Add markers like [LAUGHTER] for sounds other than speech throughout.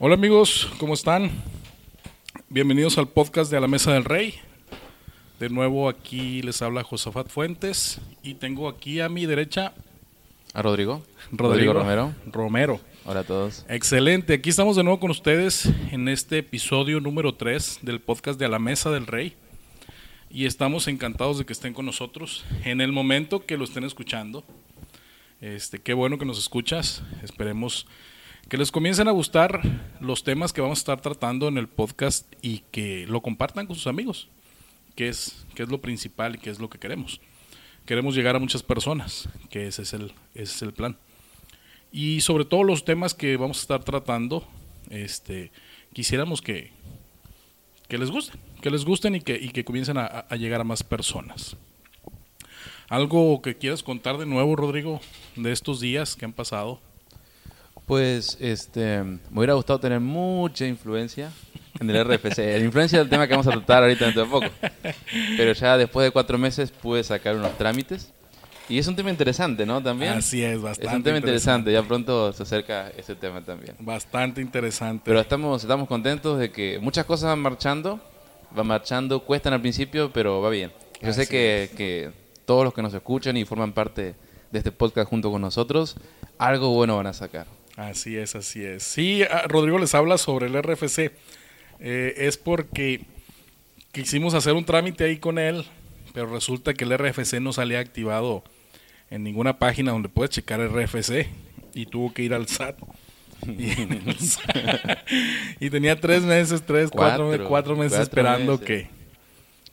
Hola amigos, ¿cómo están? Bienvenidos al podcast de A la Mesa del Rey. De nuevo aquí les habla Josafat Fuentes y tengo aquí a mi derecha A Rodrigo. Rodrigo, Romero. Romero. Hola a todos. Excelente, aquí estamos de nuevo con ustedes en este episodio número 3 del podcast de A la Mesa del Rey. Y estamos encantados de que estén con nosotros en el momento que lo estén escuchando. Este, qué bueno que nos escuchas. Esperemos que les comiencen a gustar los temas que vamos a estar tratando en el podcast y que lo compartan con sus amigos, que es, que es lo principal y que es lo que queremos. Queremos llegar a muchas personas, que ese es el, es el plan. Y sobre todo los temas que vamos a estar tratando, este, quisiéramos que, que les gusten, que les gusten y que, y que comiencen a, a llegar a más personas. ¿Algo que quieras contar de nuevo, Rodrigo, de estos días que han pasado? Pues este, me hubiera gustado tener mucha influencia en el RFC. La influencia del tema que vamos a tratar ahorita dentro de poco. Pero ya después de cuatro meses pude sacar unos trámites. Y es un tema interesante, ¿no? También. Así es, bastante. Es un tema interesante. Ya pronto se acerca ese tema también. Bastante interesante. Pero estamos, estamos contentos de que muchas cosas van marchando. Van marchando, cuestan al principio, pero va bien. Yo sé es. que todos los que nos escuchan y forman parte de este podcast junto con nosotros, algo bueno van a sacar. Así es, así es. Sí, ah, Rodrigo les habla sobre el RFC. Eh, es porque quisimos hacer un trámite ahí con él, pero resulta que el RFC no salía activado en ninguna página donde puedes checar el RFC y tuvo que ir al SAT. Y, en el SAT- y tenía tres meses, tres, cuatro, Cuatro, cuatro meses cuatro esperando meses. que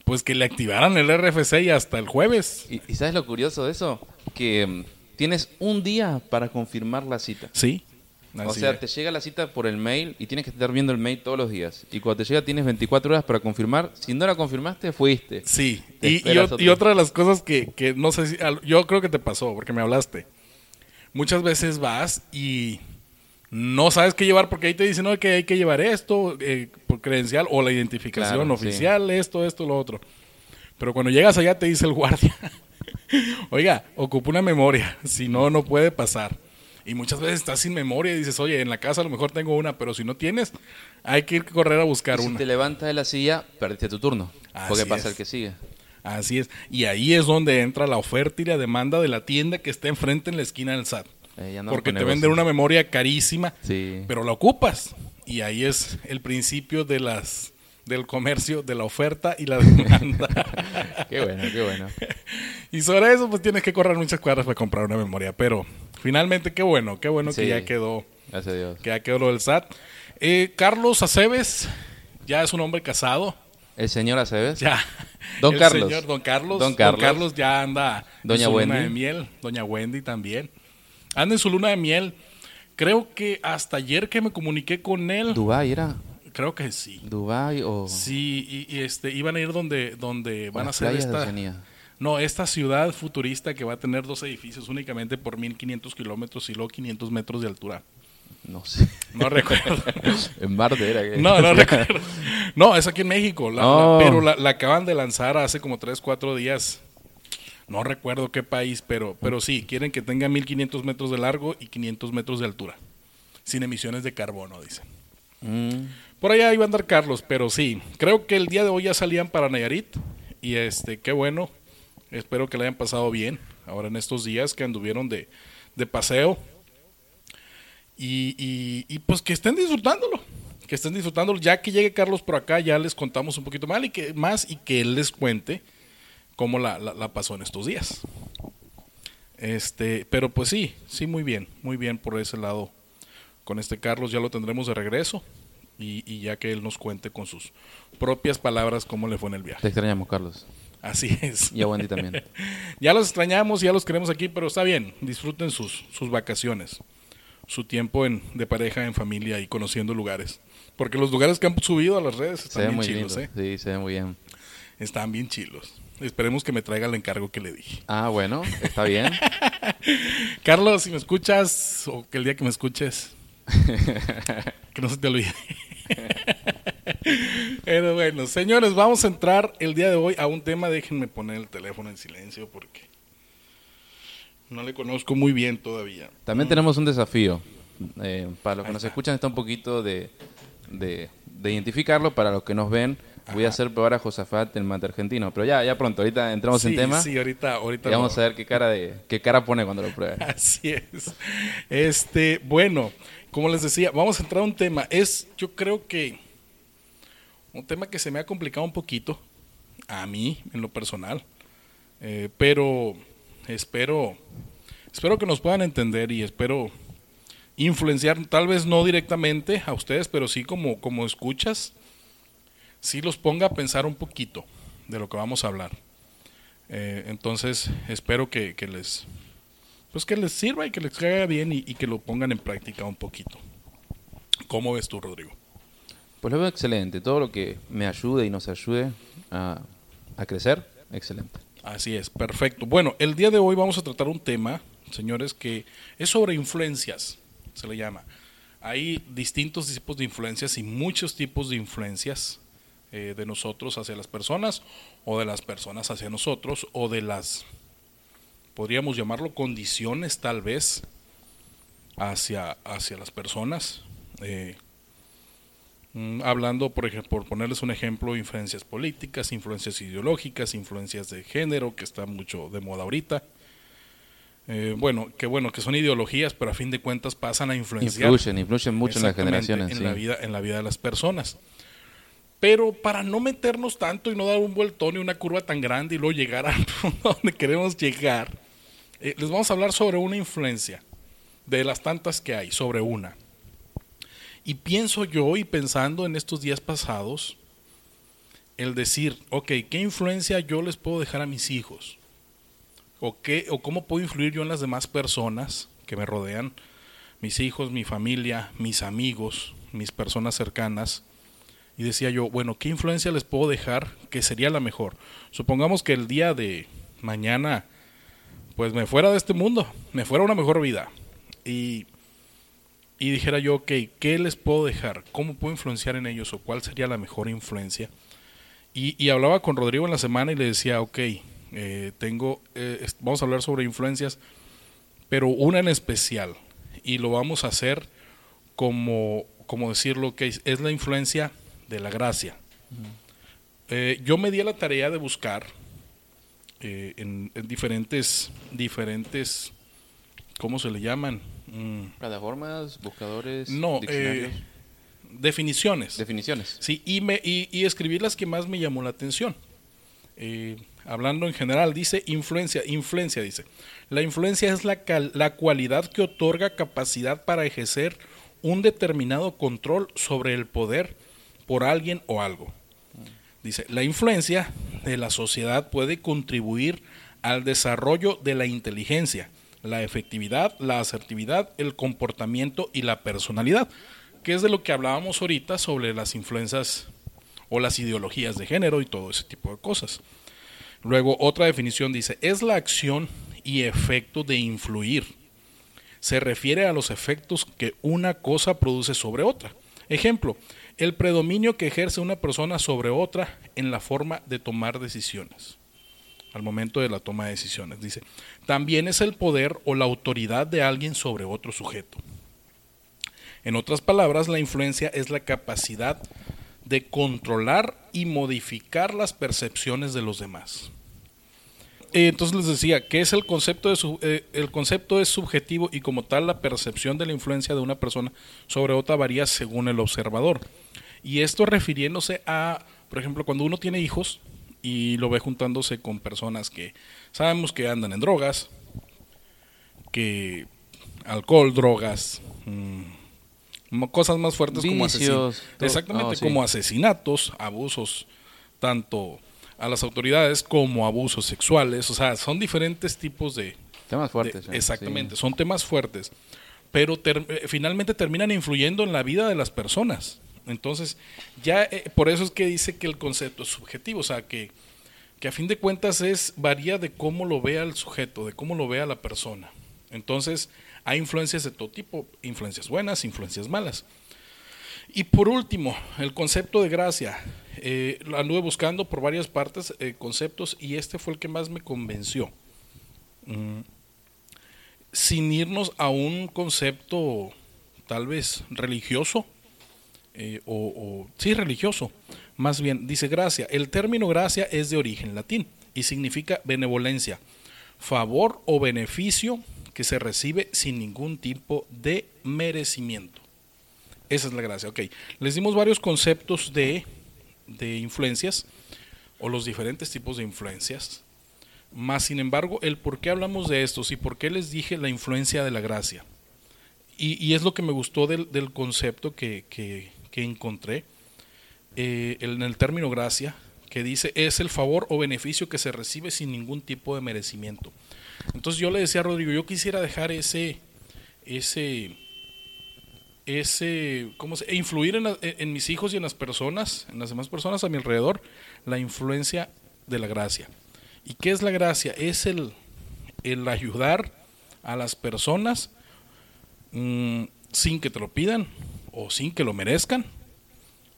pues que le activaran el RFC y hasta el jueves. ¿Y, y sabes lo curioso de eso? Que mm, tienes un día para confirmar la cita. Sí. O sea, es. te llega la cita por el mail y tienes que estar viendo el mail todos los días. Y cuando te llega tienes 24 horas para confirmar. Si no la confirmaste, fuiste. Sí, y, y, y otra de las cosas que, que no sé si, yo creo que te pasó, porque me hablaste. Muchas veces vas y no sabes qué llevar porque ahí te dicen, no, que hay que llevar esto, eh, por credencial o la identificación Claro, sí. oficial, esto, esto, lo otro. Pero cuando llegas allá te dice el [LAUGHS] guardia, oiga, ocupa una memoria, si no, no puede pasar. Y muchas veces estás sin memoria y dices, oye, en la casa a lo mejor tengo una, pero si no tienes, hay que ir a correr a buscar Y si una. te levantas de la silla, perdiste tu turno. porque Así pasa es. el que sigue. Así es. Y ahí es donde entra la oferta y la demanda de la tienda que está enfrente en la esquina del SAT. Eh, Porque te venden una memoria carísima, Sí. pero la ocupas. Y ahí es el principio de las del comercio, de la oferta y la demanda. [LAUGHS] Qué bueno, qué bueno. [LAUGHS] y sobre eso pues tienes que correr muchas cuadras para comprar una memoria. Pero finalmente qué bueno, qué bueno que ya quedó, Gracias a Dios. que ya quedó lo del SAT. Eh, Carlos Aceves ya es un hombre casado. El señor Aceves. Ya. [LAUGHS] Don El Carlos. señor Don Carlos. Don Carlos. ya anda Doña en su luna de miel. Doña Wendy también. Anda en su luna de miel. Creo que hasta ayer que me comuniqué con él. Dubái era. Creo que sí. Dubái o. Sí, y, y, este, iban a ir donde, donde van a hacer esta. No, esta ciudad futurista que va a tener dos edificios únicamente por 1500 kilómetros y luego 500 metros de altura. No sé. No recuerdo. [LAUGHS] en Marte era. que- No, no recuerdo. No, es aquí en México. la- la- Oh. pero la, la acaban de lanzar hace como 3, 4 días. No recuerdo qué país, pero, pero sí, quieren que tenga 1500 metros de largo y 500 metros de altura. Sin emisiones de carbono, dicen. Mm. Por allá iba a andar Carlos, pero sí. Creo que el día de hoy ya salían para Nayarit. Y este, qué bueno. Espero que le hayan pasado bien. Ahora en estos días que anduvieron de, de paseo. Y, y- pues que estén disfrutándolo. Que estén disfrutándolo. Ya que llegue Carlos por acá, ya les contamos un poquito más y que, más y que él les cuente cómo la, la- la pasó en estos días. Este, pero pues sí, sí, muy bien, muy bien por ese lado. Con este Carlos ya lo tendremos de regreso y, y ya que él nos cuente con sus propias palabras cómo le fue en el viaje. Te extrañamos, Carlos. Así es. Y a Wendy también. [LAUGHS] ya los extrañamos, ya los queremos aquí, pero está bien. Disfruten sus, sus vacaciones, su tiempo en, de pareja, en familia y conociendo lugares. Porque los lugares que han subido a las redes Se están ve bien muy chilos, lindo. ¿eh? Sí, se ve muy bien. Están bien chilos. Esperemos que me traiga el encargo que le dije. Ah, bueno, está bien. [LAUGHS] Carlos, si me escuchas, o que el día que me escuches, [LAUGHS] que no se te olvide. [LAUGHS] Pero bueno, señores, vamos a entrar el día de hoy a un tema. Déjenme poner el teléfono en silencio porque no le conozco muy bien todavía. También tenemos un desafío. Eh, para los que nos escuchan está un poquito de, de, de identificarlo. Para los que nos ven, voy a hacer probar a Josafat el mate argentino. Pero ya, ya pronto, ahorita entramos en tema Sí, ahorita, ahorita. y vamos a ver qué cara, de, qué cara pone cuando lo pruebe. [LAUGHS] Así es. Este, bueno, como les decía, vamos a entrar a un tema. Es, yo creo que un tema que se me ha complicado un poquito a mí, en lo personal, Eh, pero espero, espero que nos puedan entender y espero influenciar, tal vez no directamente a ustedes, pero sí como, como escuchas, sí los ponga a pensar un poquito de lo que vamos a hablar. Eh, entonces, espero que, que les, pues que les sirva y que les caiga bien y, y que lo pongan en práctica un poquito. ¿Cómo ves tú, Rodrigo? Pues lo veo excelente. Todo lo que me ayude y nos ayude a, a crecer, excelente. Así es, perfecto. Bueno, el día de hoy vamos a tratar un tema, señores, que es sobre influencias, se le llama. Hay distintos tipos de influencias y muchos tipos de influencias eh, de nosotros hacia las personas o de las personas hacia nosotros o de las, podríamos llamarlo, condiciones tal vez hacia, hacia las personas. Eh, Mm, hablando, por ejemplo, por ponerles un ejemplo, influencias políticas, influencias ideológicas, influencias de género, que está mucho de moda ahorita. Eh, bueno, que bueno, que son ideologías, pero a fin de cuentas pasan a influenciar Influyen, influyen mucho en las generaciones. en sí. la vida, en la vida de las personas. Pero para no meternos tanto y no dar un vueltón y una curva tan grande y luego llegar a [LAUGHS] donde queremos llegar, eh, les vamos a hablar sobre una influencia, de las tantas que hay, sobre una. Y pienso yo, y pensando en estos días pasados, el decir, ok, ¿qué influencia yo les puedo dejar a mis hijos? ¿O, qué, o cómo puedo influir yo en las demás personas que me rodean? Mis hijos, mi familia, mis amigos, mis personas cercanas. Y decía yo, bueno, ¿qué influencia les puedo dejar que sería la mejor? Supongamos que el día de mañana, pues me fuera de este mundo, me fuera una mejor vida. Y y dijera yo, ok, ¿qué les puedo dejar? ¿Cómo puedo influenciar en ellos? ¿O cuál sería la mejor influencia? Y, y hablaba con Rodrigo en la semana y le decía, ok, eh, tengo, eh, vamos a hablar sobre influencias, pero una en especial. Y lo vamos a hacer como, como decirlo, que es la influencia de la gracia. Eh, yo me di a la tarea de buscar eh, en, en diferentes, diferentes, ¿cómo se le llaman? Mm, Plataformas, buscadores, no, diccionarios, eh, definiciones. definiciones. Sí, y, me, y, y escribí las que más me llamó la atención. Hablando en general, dice influencia, influencia dice. La influencia es la, cal- la cualidad que otorga capacidad para ejercer un determinado control sobre el poder por alguien o algo. Dice, la influencia de la sociedad puede contribuir al desarrollo de la inteligencia, la efectividad, la asertividad, el comportamiento y la personalidad, que es de lo que hablábamos ahorita sobre las influencias o las ideologías de género y todo ese tipo de cosas. Luego, otra definición dice, es la acción y efecto de influir. Se refiere a los efectos que una cosa produce sobre otra. Ejemplo, el predominio que ejerce una persona sobre otra en la forma de tomar decisiones. Al momento de la toma de decisiones, dice. También es el poder o la autoridad de alguien sobre otro sujeto. En otras palabras, la influencia es la capacidad de controlar y modificar las percepciones de los demás. Eh, Entonces les decía que es el concepto de su- eh, el concepto es subjetivo y como tal la percepción de la influencia de una persona sobre otra varía según el observador. Y esto refiriéndose a, por ejemplo, cuando uno tiene hijos y lo ve juntándose con personas que sabemos que andan en drogas, que alcohol, drogas, mm, cosas más fuertes como asesinatos. Exactamente, oh, sí. como asesinatos, abusos, tanto a las autoridades como abusos sexuales, o sea, son diferentes tipos de... Temas fuertes. de- ¿eh? exactamente, Sí. son temas fuertes, pero ter- eh, finalmente terminan influyendo en la vida de las personas. Entonces, ya eh, por eso es que dice que el concepto es subjetivo, o sea, que, que a fin de cuentas es varía de cómo lo vea el sujeto, de cómo lo vea la persona. Entonces, hay influencias de todo tipo, influencias buenas, influencias malas. Y por último, el concepto de gracia. Eh, anduve buscando por varias partes eh, conceptos y este fue el que más me convenció. Mm, sin irnos a un concepto tal vez religioso, eh, o- sí, religioso. Más bien, dice gracia. El término gracia es de origen latín y significa benevolencia, favor o beneficio que se recibe sin ningún tipo de merecimiento. Esa es la gracia. Ok, les dimos varios conceptos de, de influencias o los diferentes tipos de influencias. Más sin embargo, el por qué hablamos de estos y por qué les dije la influencia de la gracia. Y, y es lo que me gustó del, del concepto que, que- encontré eh, en el término gracia, que dice es el favor o beneficio que se recibe sin ningún tipo de merecimiento. Entonces yo le decía a Rodrigo, yo quisiera dejar ese, ese, ese, ¿cómo e influir en, la- en mis hijos y en las personas, en las demás personas a mi alrededor, la influencia de la gracia. ¿Y qué es la gracia? Es el, el ayudar a las personas mm, sin que te lo pidan o sin que lo merezcan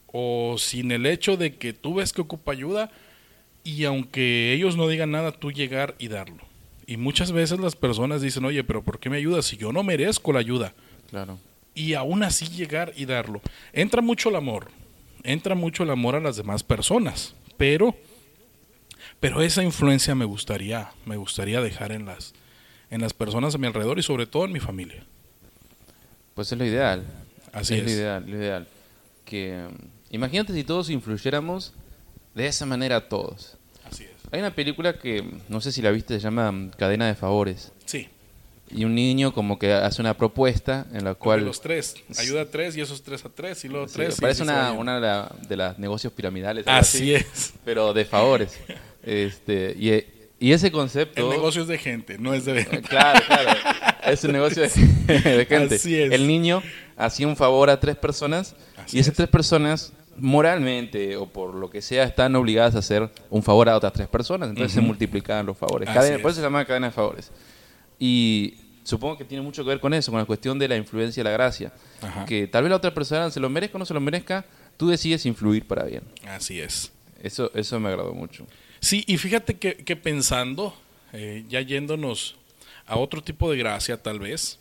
o sin el hecho de que tú ves que ocupa ayuda y aunque ellos no digan nada, tú llegar y darlo. Y muchas veces las personas dicen, oye, pero ¿por qué me ayudas si yo no merezco la ayuda? Claro. Y aún así llegar y darlo. Entra mucho el amor, entra mucho el amor a las demás personas, pero pero esa influencia me gustaría me gustaría dejar en las en las personas a mi alrededor y sobre todo en mi familia. Pues es lo ideal. Así es. es. lo ideal, lo ideal. Que, imagínate si todos influyéramos de esa manera todos. Así es. Hay una película que, no sé si la viste, se llama Cadena de Favores. Sí. Y un niño como que hace una propuesta en la Cual, los tres, ayuda a tres y esos tres a tres y luego Sí, tres. parece una, una de, la- de las negocios piramidales. Así es. Pero de favores. [LAUGHS] este y, y ese concepto... El negocio es de gente, no es de Eh, Claro, claro. Es un negocio de, [LAUGHS] de gente. Así es. El niño hacía un favor a tres personas Así y esas es. tres personas moralmente o por lo que sea están obligadas a hacer un favor a otras tres personas. Entonces se multiplicaban los favores. Cadena- por es. eso se llama cadena de favores. Y supongo que tiene mucho que ver con eso, con la cuestión de la influencia y la gracia. Ajá. Que tal vez la otra persona se lo merezca o no se lo merezca, tú decides influir para bien. Así es. Eso, eso me agradó mucho. Sí, y fíjate que, que pensando, eh, ya yéndonos a otro tipo de gracia tal vez,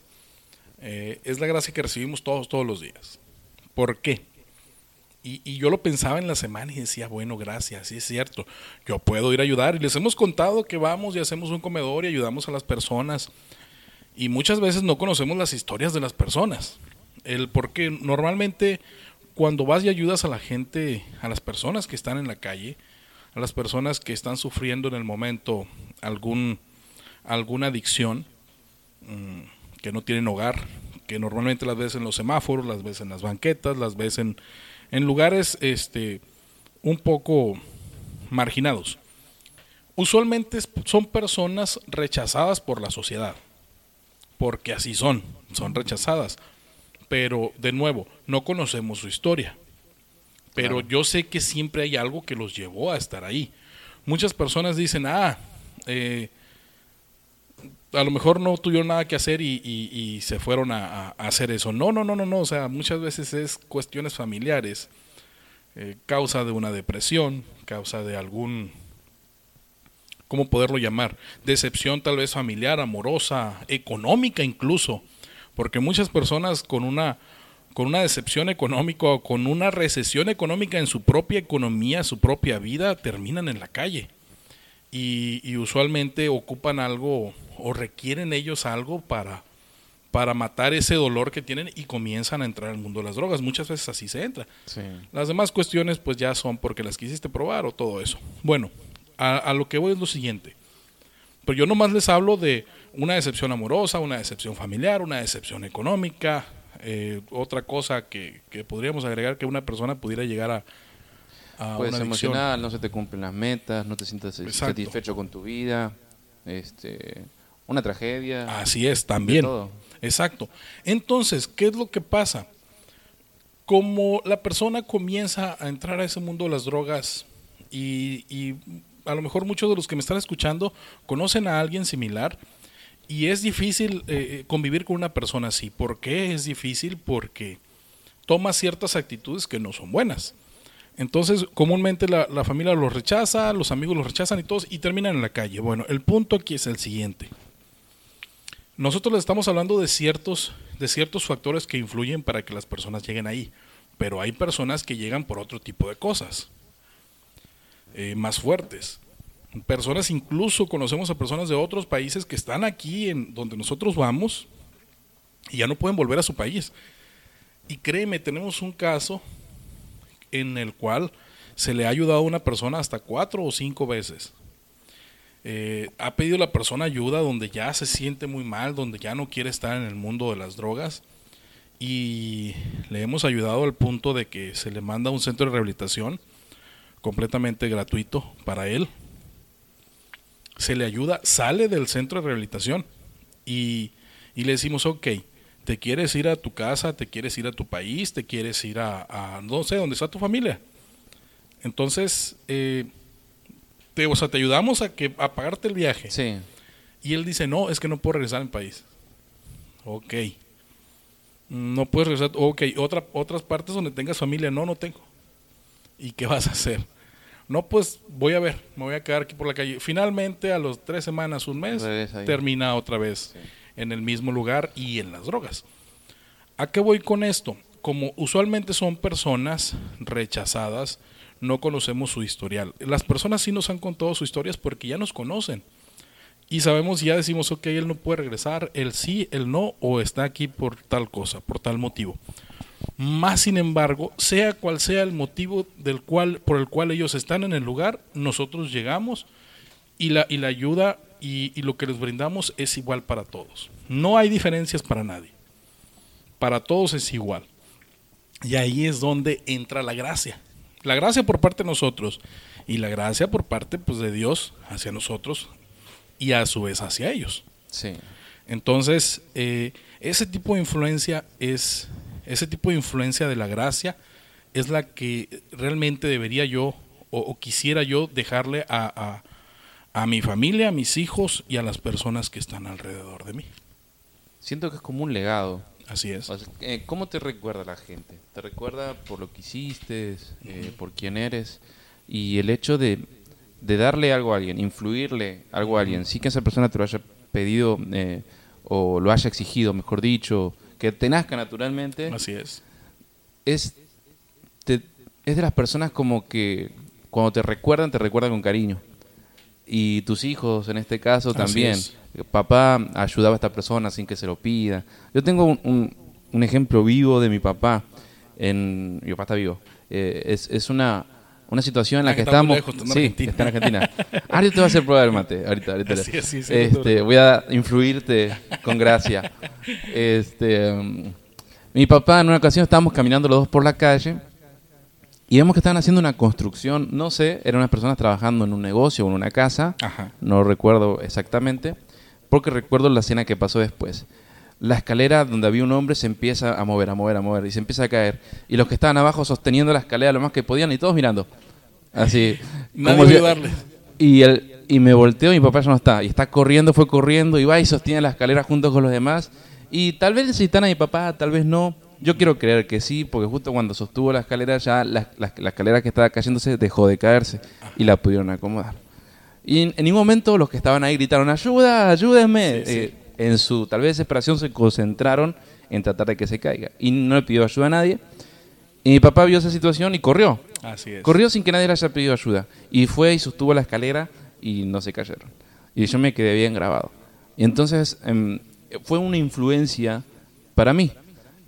eh, es la gracia que recibimos todos, todos los días. ¿Por qué? Y, y yo lo pensaba en la semana y decía, bueno, gracias, sí es cierto, yo puedo ir a ayudar. Y les hemos contado que vamos y hacemos un comedor y ayudamos a las personas. Y muchas veces no conocemos las historias de las personas. El porque normalmente cuando vas y ayudas a la gente, a las personas que están en la calle, a las personas que están sufriendo en el momento algún alguna adicción, mm, que no tienen hogar, que normalmente las ves en los semáforos, las ves en las banquetas, las ves en, en lugares este, un poco marginados. Usualmente son personas rechazadas por la sociedad, porque así son, son rechazadas. Pero, de nuevo, no conocemos su historia. Pero Claro. yo sé que siempre hay algo que los llevó a estar ahí. Muchas personas dicen, ah, eh, a lo mejor no tuvieron nada que hacer y, y- y se fueron a, a- a hacer eso. No, no, no, no, no. O sea, muchas veces es cuestiones familiares, eh, causa de una depresión, causa de algún, ¿cómo poderlo llamar? Decepción tal vez familiar, amorosa, económica incluso. Porque muchas personas con una con una decepción económica o con una recesión económica en su propia economía, su propia vida, terminan en la calle. Y, y usualmente ocupan algo o requieren ellos algo para, para matar ese dolor que tienen y comienzan a entrar al mundo de las drogas. Muchas veces así se entra. Sí. Las demás cuestiones pues ya son porque las quisiste probar o todo eso. Bueno, a, a lo que voy es lo siguiente. Pero yo nomás les hablo de una decepción amorosa, una decepción familiar, una decepción económica, eh, otra cosa que, que podríamos agregar que una persona pudiera llegar a, a Puede una emocional, no se te cumplen las metas, no te sientes Exacto. satisfecho con tu vida, este, una tragedia. Así es, también. Exacto. Entonces, ¿qué es lo que pasa? Como la persona comienza a entrar a ese mundo de las drogas y, y a lo mejor muchos de los que me están escuchando conocen a alguien similar y es difícil eh, convivir con una persona así. ¿Por qué es difícil? Porque toma ciertas actitudes que no son buenas. Entonces, comúnmente la, la familia los rechaza, los amigos los rechazan y todos, y terminan en la calle. Bueno, el punto aquí es el siguiente. Nosotros les estamos hablando de ciertos, de ciertos factores que influyen para que las personas lleguen ahí, pero hay personas que llegan por otro tipo de cosas, eh, más fuertes. Personas, incluso conocemos a personas de otros países que están aquí en donde nosotros vamos y ya no pueden volver a su país. Y créeme, tenemos un caso en el cual se le ha ayudado a una persona hasta cuatro o cinco veces. Eh, ha pedido la persona ayuda donde ya se siente muy mal, donde ya no quiere estar en el mundo de las drogas y le hemos ayudado al punto de que se le manda a un centro de rehabilitación completamente gratuito para él. Se le ayuda, sale del centro de rehabilitación y, y le decimos, ok, te quieres ir a tu casa, te quieres ir a tu país, te quieres ir a, a no sé, dónde está tu familia. Entonces, eh, te, o sea, te ayudamos a, que, a pagarte el viaje. Sí, Y él dice, no, es que no puedo regresar a mi país. Ok. No puedes regresar. Ok, Otra, otras partes donde tengas familia, no, no tengo. ¿Y qué vas a hacer? No, pues voy a ver, me voy a quedar aquí por la calle. Finalmente, a los tres semanas, un mes, termina otra vez Sí. en el mismo lugar y en las drogas. ¿A qué voy con esto? Como usualmente son personas rechazadas, no conocemos su historial. Las personas sí nos han contado sus historias porque ya nos conocen. Y sabemos y ya decimos, ok, él no puede regresar, él sí, él no, o está aquí por tal cosa, por tal motivo. Más sin embargo, sea cual sea el motivo del cual, por el cual ellos están en el lugar, nosotros llegamos y la, y la ayuda y, y lo que les brindamos es igual para todos. No hay diferencias para nadie. Para todos es igual. Y ahí es donde entra la gracia. La gracia por parte de nosotros y la gracia por parte pues, de Dios hacia nosotros y a su vez hacia ellos. sí. Entonces, eh, ese tipo de influencia es, ese tipo de influencia de la gracia es la que realmente debería yo o, o quisiera yo dejarle a, a, a mi familia, a mis hijos y a las personas que están alrededor de mí. Siento que es como un legado. Así es. O sea, eh, ¿Cómo te recuerda la gente? Te recuerda por lo que hiciste, eh, por quién eres y el hecho de, de darle algo a alguien, influirle algo a alguien, sí que esa persona te lo haya pedido eh, o lo haya exigido, mejor dicho, que te nazca naturalmente, Así es. es, te- es de las personas como que cuando te recuerdan, te recuerdan con cariño. Y tus hijos, en este caso, Así también. es. Papá ayudaba a esta persona sin que se lo pida. Yo tengo un, un- un ejemplo vivo de mi papá. En, mi papá está vivo. Eh, es, es una, una situación en la Ah, que estamos. lejos, está sí, Argentina. está en Argentina. [LAUGHS] Ahora yo te voy a hacer probar el mate. Ahorita, ahorita. Sí, sí, sí, este, voy a influirte con gracia. Este, mm, mi papá en una ocasión estábamos caminando los dos por la calle y vemos que estaban haciendo una construcción, no sé, eran unas personas trabajando en un negocio o en una casa, Ajá. no recuerdo exactamente, porque recuerdo la escena que pasó después. La escalera donde había un hombre se empieza a mover, a mover, a mover y se empieza a caer. Y los que estaban abajo sosteniendo la escalera lo más que podían y todos mirando. Así. [LAUGHS] Como si- y, el, y me volteo y mi papá ya no está. Y está corriendo, fue corriendo y va y sostiene la escalera junto con los demás. Y tal vez necesitan a mi papá, tal vez no. Yo quiero creer que sí, porque justo cuando sostuvo la escalera ya la, la- la escalera que estaba cayéndose dejó de caerse y la pudieron acomodar. Y en, en ningún momento los que estaban ahí gritaron, ayuda, ayúdenme. Sí, sí. Eh, en su tal vez desesperación se concentraron en tratar de que se caiga. Y no le pidió ayuda a nadie. Y mi papá vio esa situación y corrió. Así es. Corrió sin que nadie le haya pedido ayuda. Y fue y sostuvo la escalera y no se cayeron. Y yo me quedé bien grabado. Y entonces em, fue una influencia para mí.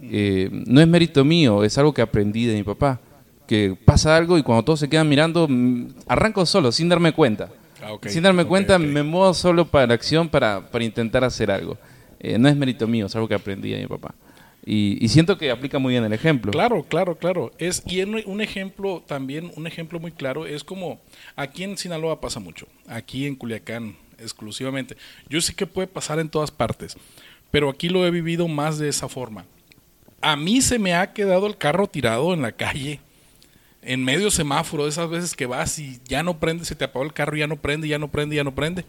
Eh, no es mérito mío, es algo que aprendí de mi papá. Que pasa algo y cuando todos se quedan mirando, mm, arranco solo, sin darme cuenta. Ah. Sin darme cuenta, me muevo solo para la acción para, para intentar hacer algo. Eh, no es mérito mío, es algo que aprendí de mi papá. Y, y siento que aplica muy bien el ejemplo. Claro, claro, claro. Es, y un ejemplo también, un ejemplo muy claro, es como aquí en Sinaloa pasa mucho, aquí en Culiacán exclusivamente. Yo sé que puede pasar en todas partes, pero aquí lo he vivido más de esa forma. A mí se me ha quedado el carro tirado en la calle, en medio semáforo, esas veces que vas y ya no prende, se te apagó el carro, ya no prende, ya no prende, ya no prende.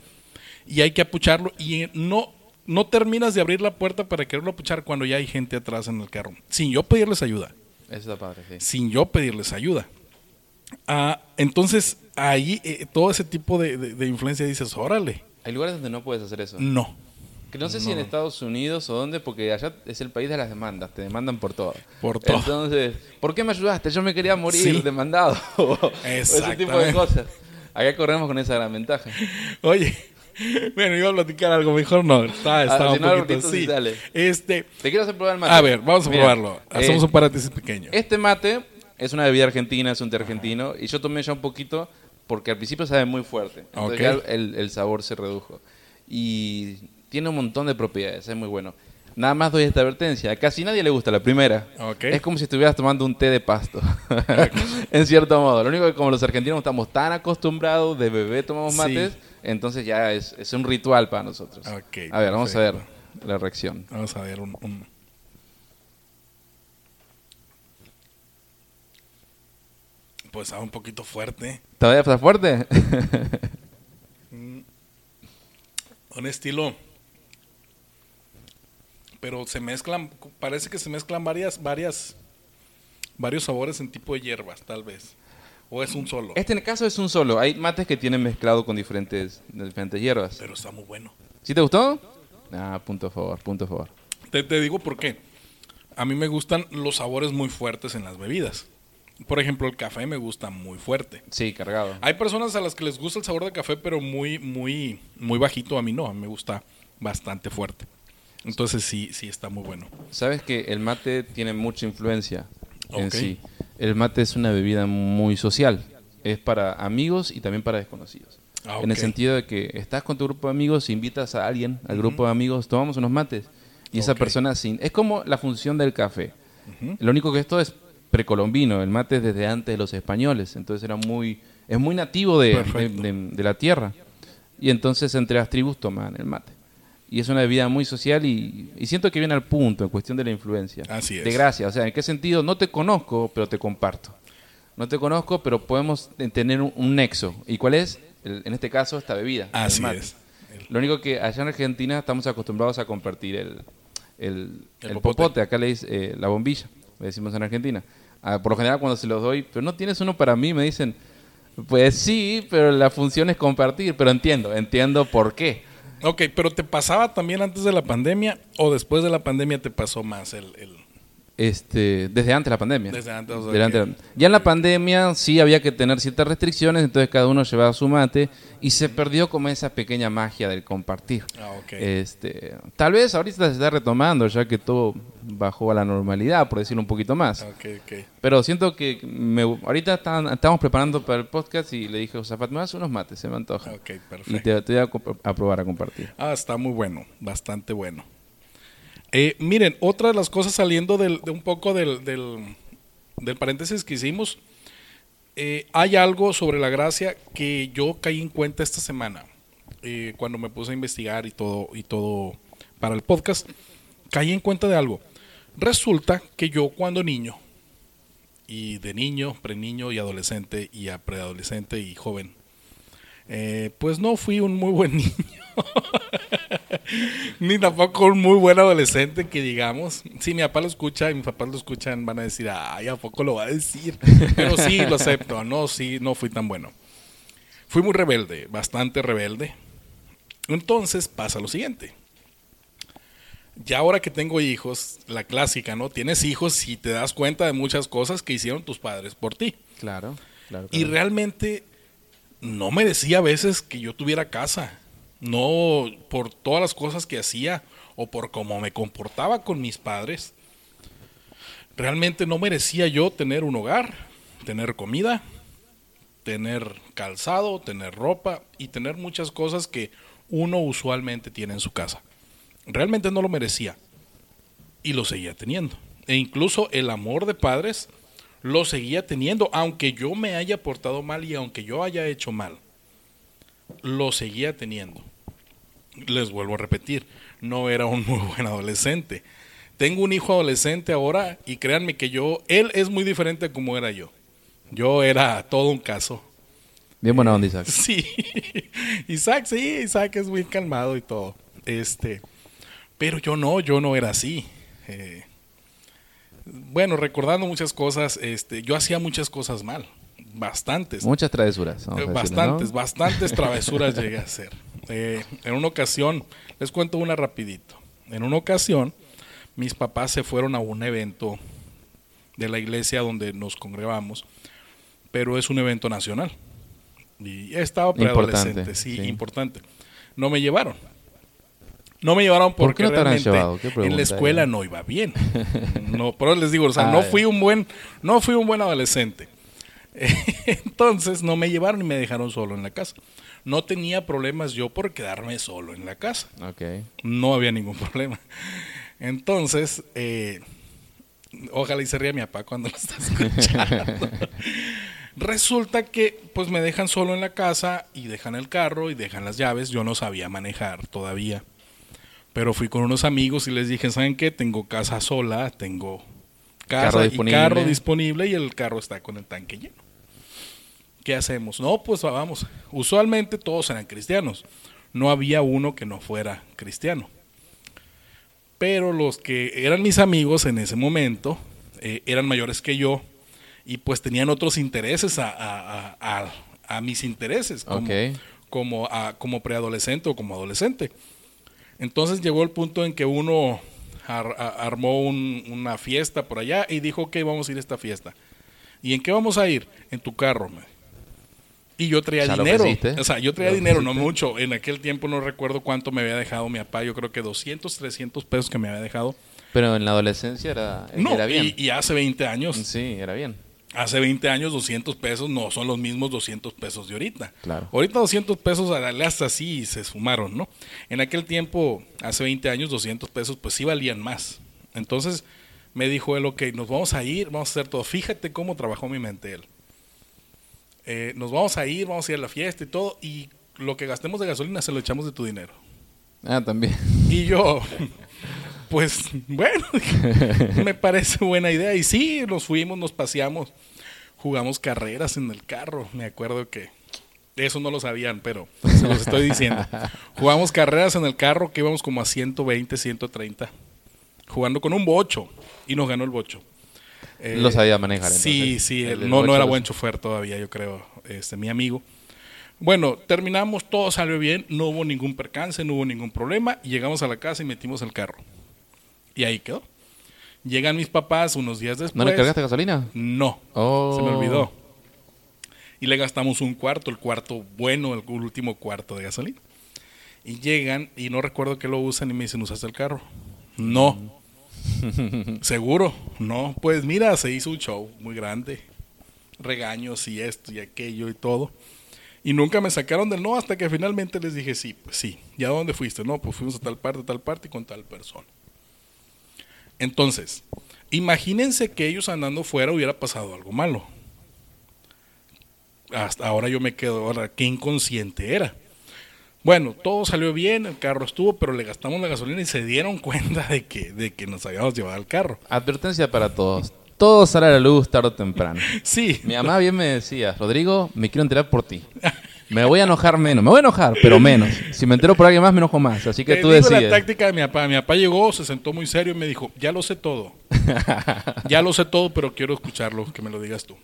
Y hay que apucharlo y no, no terminas de abrir la puerta para quererlo apuchar cuando ya hay gente atrás en el carro, sin yo pedirles ayuda. Eso está padre, sí. Sin yo pedirles ayuda. Ah, entonces, ahí eh, todo ese tipo de, de- de influencia dices, órale, Hay lugares donde no puedes hacer eso. no. Que no sé si en Estados Unidos o dónde, porque allá es el país de las demandas, te demandan por todo. Por todo. Entonces, ¿por qué me ayudaste? Yo me quería morir Sí. demandado. [LAUGHS] o ese tipo de cosas. Acá corremos con esa gran ventaja. Oye, [LAUGHS] bueno, iba a platicar algo mejor, no, está, está Ah, un si no, poquito, Robertito, sí. sí, dale. Este, Te quiero hacer probar el mate. a ver, vamos a Mira, probarlo. Hacemos eh, un paréntesis pequeño. Este mate es una bebida argentina, es un té argentino, y yo tomé ya un poquito porque al principio sabe muy fuerte. Entonces Ok. ya el, el sabor se redujo. Y tiene un montón de propiedades, es muy bueno. Nada más doy esta advertencia. A casi nadie le gusta la primera. Es como si estuvieras tomando un té de pasto. [LAUGHS] en cierto modo. Lo único que como los argentinos estamos tan acostumbrados de bebé tomamos Sí. mates, entonces ya es, es un ritual para nosotros. A ver, vamos a ver la reacción. Vamos a ver un, un- Pues sabe un poquito fuerte. ¿Todavía está fuerte? [LAUGHS] Un estilo. Pero se mezclan, parece que se mezclan varias, varias, varios sabores en tipo de hierbas, tal vez. O es un solo. Este en el caso es un solo. Hay mates que tienen mezclado con diferentes, diferentes hierbas. Pero está muy bueno. ¿Sí te gustó? Ah, punto a favor, punto a favor. Te, te digo por qué. A mí me gustan los sabores muy fuertes en las bebidas. Por ejemplo, el café me gusta muy fuerte. Sí, cargado. Hay personas a las que les gusta el sabor de café, pero muy, muy, muy bajito. A mí no, a mí me gusta bastante fuerte. Entonces sí, sí está muy bueno. Sabes que el mate tiene mucha influencia en sí. El mate es una bebida muy social. Es para amigos y también para desconocidos. Ah, En el sentido de que estás con tu grupo de amigos, invitas a alguien al grupo de amigos, tomamos unos mates. Y esa persona sin... Es como la función del café. Ujú. Lo único que esto es precolombino, el mate es desde antes de los españoles, entonces era muy, es muy nativo de, de, Perfecto. de- de la tierra. Y entonces entre las tribus toman el mate. Y es una bebida muy social y, y siento que viene al punto en cuestión de la influencia. Así es. De gracia, o sea, ¿en qué sentido? No te conozco, pero te comparto. No te conozco, pero podemos tener un, un nexo. ¿Y cuál es? El- en este caso, esta bebida. el Así mate. es. Lo único que allá en Argentina estamos acostumbrados a compartir el, el, El el popote. popote. Acá le dice eh, la bombilla, le decimos en Argentina. Ah, por lo general cuando se los doy, pero no tienes uno para mí, me dicen, pues sí, pero la función es compartir, pero entiendo, entiendo por qué. Ok, pero ¿te pasaba también antes de la pandemia o después de la pandemia te pasó más el... el- Este, desde antes de la pandemia. Desde antes, o sea Desde que- antes. Ya en la pandemia sí había que tener ciertas restricciones, entonces cada uno llevaba su mate y se perdió como esa pequeña magia del compartir. Ah, ok. Este, tal vez ahorita se está retomando ya que todo bajó a la normalidad, por decirlo un poquito más. Ok, ok. Pero siento que me, ahorita están- estamos preparando para el podcast y le dije, Josafat, me das unos mates, se me antoja. Y te, te voy a, a probar a compartir. Ah, está muy bueno, bastante bueno. Eh, miren, otra de las cosas saliendo del- de un poco del, del, paréntesis que hicimos, eh, hay algo sobre la gracia que yo caí en cuenta esta semana, eh, cuando me puse a investigar y todo, y todo para el podcast, caí en cuenta de algo. Resulta que yo cuando niño, y de niño, preniño y adolescente, y a preadolescente y joven, eh, pues no fui un muy buen [LAUGHS] niño. [LAUGHS] Ni tampoco un muy buen adolescente que digamos. Si mi papá lo escucha y mis papás lo escuchan, van a decir, ay, ¿a poco lo va a decir? Pero sí, lo acepto. No, sí, no fui tan bueno. Fui muy rebelde, bastante rebelde. Entonces pasa lo siguiente. Ya ahora que tengo hijos, la clásica, ¿no? Tienes hijos y te das cuenta de muchas cosas que hicieron tus padres por ti. Claro, claro. Y realmente no merecía a veces que yo tuviera casa. No por todas las cosas que hacía o por cómo me comportaba con mis padres. Realmente no merecía yo tener un hogar, tener comida, tener calzado, tener ropa y tener muchas cosas que uno usualmente tiene en su casa. Realmente no lo merecía. y lo seguía teniendo. E incluso el amor de padres lo seguía teniendo, aunque yo me haya portado mal y aunque yo haya hecho mal, lo seguía teniendo. Les vuelvo a repetir, no era un muy buen adolescente. Tengo un hijo adolescente ahora y créanme que yo, él es muy diferente a como era yo. Yo era todo un caso. Bien buena onda, Isaac. [LAUGHS] Sí, Isaac, sí, Isaac es muy calmado y todo. Este, pero yo no, yo no era así. Eh, bueno, recordando muchas cosas, este, yo hacía muchas cosas mal, bastantes. Muchas travesuras. bastantes, ¿no? bastantes travesuras [LAUGHS] llegué a hacer. Eh, en una ocasión, les cuento una rapidito. En una ocasión, mis papás se fueron a un evento de la iglesia donde nos congregamos, pero es un evento nacional. Y estaba preadolescente, sí, sí. importante. No me llevaron. No me llevaron ¿Por porque qué no en la escuela no iba bien. No, pero les digo, o sea, [LAUGHS] Ah, no fui un buen, no fui un buen adolescente. [LAUGHS] Entonces no me llevaron y me dejaron solo en la casa. No tenía problemas yo por quedarme solo en la casa. Ok. No había ningún [LAUGHS] problema. Entonces, eh, ojalá y se ría mi papá cuando lo está [LAUGHS] escuchando. Resulta que pues me dejan solo en la casa y dejan el carro y dejan las llaves. Yo no sabía manejar todavía. Pero fui con unos amigos y les dije, ¿saben qué? Tengo casa sola, tengo casa Carro y disponible. carro disponible y el carro está con el tanque lleno. ¿Qué hacemos? No, pues vamos. Usualmente todos eran cristianos. No había uno que no fuera cristiano. Pero los que eran mis amigos en ese momento eh, eran mayores que yo y pues tenían otros intereses a, a- a- a- a mis intereses como, como, preadolescente o como adolescente. Entonces llegó el punto en que uno ar- armó un- una fiesta por allá y dijo, ok, vamos a ir a esta fiesta. ¿Y en qué vamos a ir? En tu carro. me. Y yo traía Ya dinero. O sea, yo traía dinero, no mucho. En aquel tiempo no recuerdo cuánto me había dejado mi papá. Yo creo que 200, 300 pesos que me había dejado. Pero en la adolescencia era, No, era bien. Y, y hace 20 años. Sí, era bien. Hace 20 años 200 pesos no son los mismos 200 pesos de ahorita. Claro. Ahorita 200 pesos a hasta así se sumaron, ¿no? En aquel tiempo, hace 20 años, 200 pesos pues sí valían más. Entonces me dijo él, ok, nos vamos a ir, vamos a hacer todo. Fíjate cómo trabajó mi mente él. Eh, nos vamos a ir, vamos a ir a la fiesta y todo, y lo que gastemos de gasolina se lo echamos de tu dinero. Ah, también. Y yo, [LAUGHS] pues bueno, [LAUGHS] me parece buena idea. Y sí, nos fuimos, nos paseamos, jugamos carreras en el carro. Me acuerdo que eso no lo sabían, pero se los estoy diciendo. [LAUGHS] Jugamos carreras en el carro que íbamos como a 120, 130, jugando con un bocho. Y nos ganó el bocho. Eh, Lo sabía manejar, Sí, entonces. sí, El él del no, no era buen chofer todavía, yo creo, este, mi amigo. Bueno, terminamos, todo salió bien, no hubo ningún percance, no hubo ningún problema, y llegamos a la casa y metimos el carro. Y ahí quedó. Llegan mis papás unos días después. ¿No le cargaste gasolina? No, Oh. se me olvidó. Y le gastamos un cuarto, el cuarto bueno, el último cuarto de gasolina. Y llegan y no recuerdo que lo usan y me dicen, ¿usaste el carro? No. [LAUGHS] ¿Seguro? No. Pues mira, se hizo un show muy grande. Regaños y esto y aquello y todo. Y nunca me sacaron del no hasta que finalmente les dije, sí, pues sí. ¿Y a dónde fuiste? No, pues fuimos a tal parte, tal parte y con tal persona. Entonces, imagínense que ellos andando fuera hubiera pasado algo malo. Hasta ahora yo me quedo, ahora, qué inconsciente era. Bueno, todo salió bien, el carro estuvo, pero le gastamos la gasolina y se dieron [LAUGHS] cuenta de que, de que nos habíamos llevado el carro. Advertencia para todos. Todo sale a la luz tarde o temprano. [LAUGHS] Sí, Mi mamá bien me decía, Rodrigo, me quiero enterar por ti. Me voy a enojar menos. Me voy a enojar, pero menos. Si me entero por alguien más, me enojo más. Así que Te tú digo la decides. táctica de mi papá. Mi papá llegó, se sentó muy serio y me dijo, ya lo sé todo. ya lo sé todo, pero quiero escucharlo, que me lo digas tú.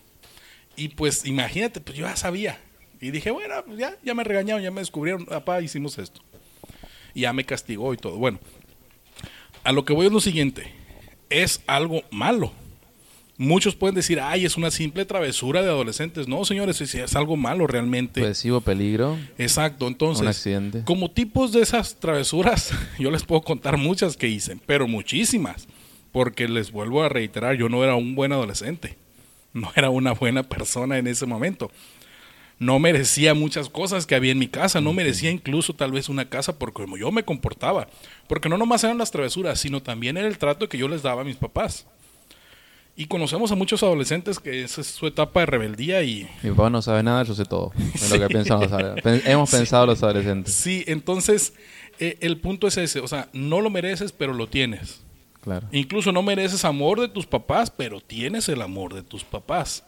Y pues imagínate, pues yo ya sabía. Y dije, bueno, pues ya, ya me regañaron, ya me descubrieron, papá, hicimos esto. Y ya me castigó y todo. Bueno, a lo que voy es lo siguiente. Es algo malo. Muchos pueden decir, ay, es una simple travesura de adolescentes. No, señores, es, es algo malo realmente. Hubo peligro. Exacto, entonces, Un accidente. como tipos de esas travesuras, [LAUGHS] yo les puedo contar muchas que hice, pero muchísimas, porque les vuelvo a reiterar, yo no era un buen adolescente, no era una buena persona en ese momento. No merecía muchas cosas que había en mi casa, no merecía incluso tal vez una casa por como yo me comportaba, porque no nomás eran las travesuras, sino también era el trato que yo les daba a mis papás. Y conocemos a muchos adolescentes que esa es su etapa de rebeldía y... Mi papá no sabe nada, yo sé todo. Es lo que [LAUGHS] pensamos, hemos pensado los adolescentes. Sí, entonces eh, el punto es ese, o sea, no lo mereces, pero lo tienes. Claro. Incluso no mereces amor de tus papás, pero tienes el amor de tus papás.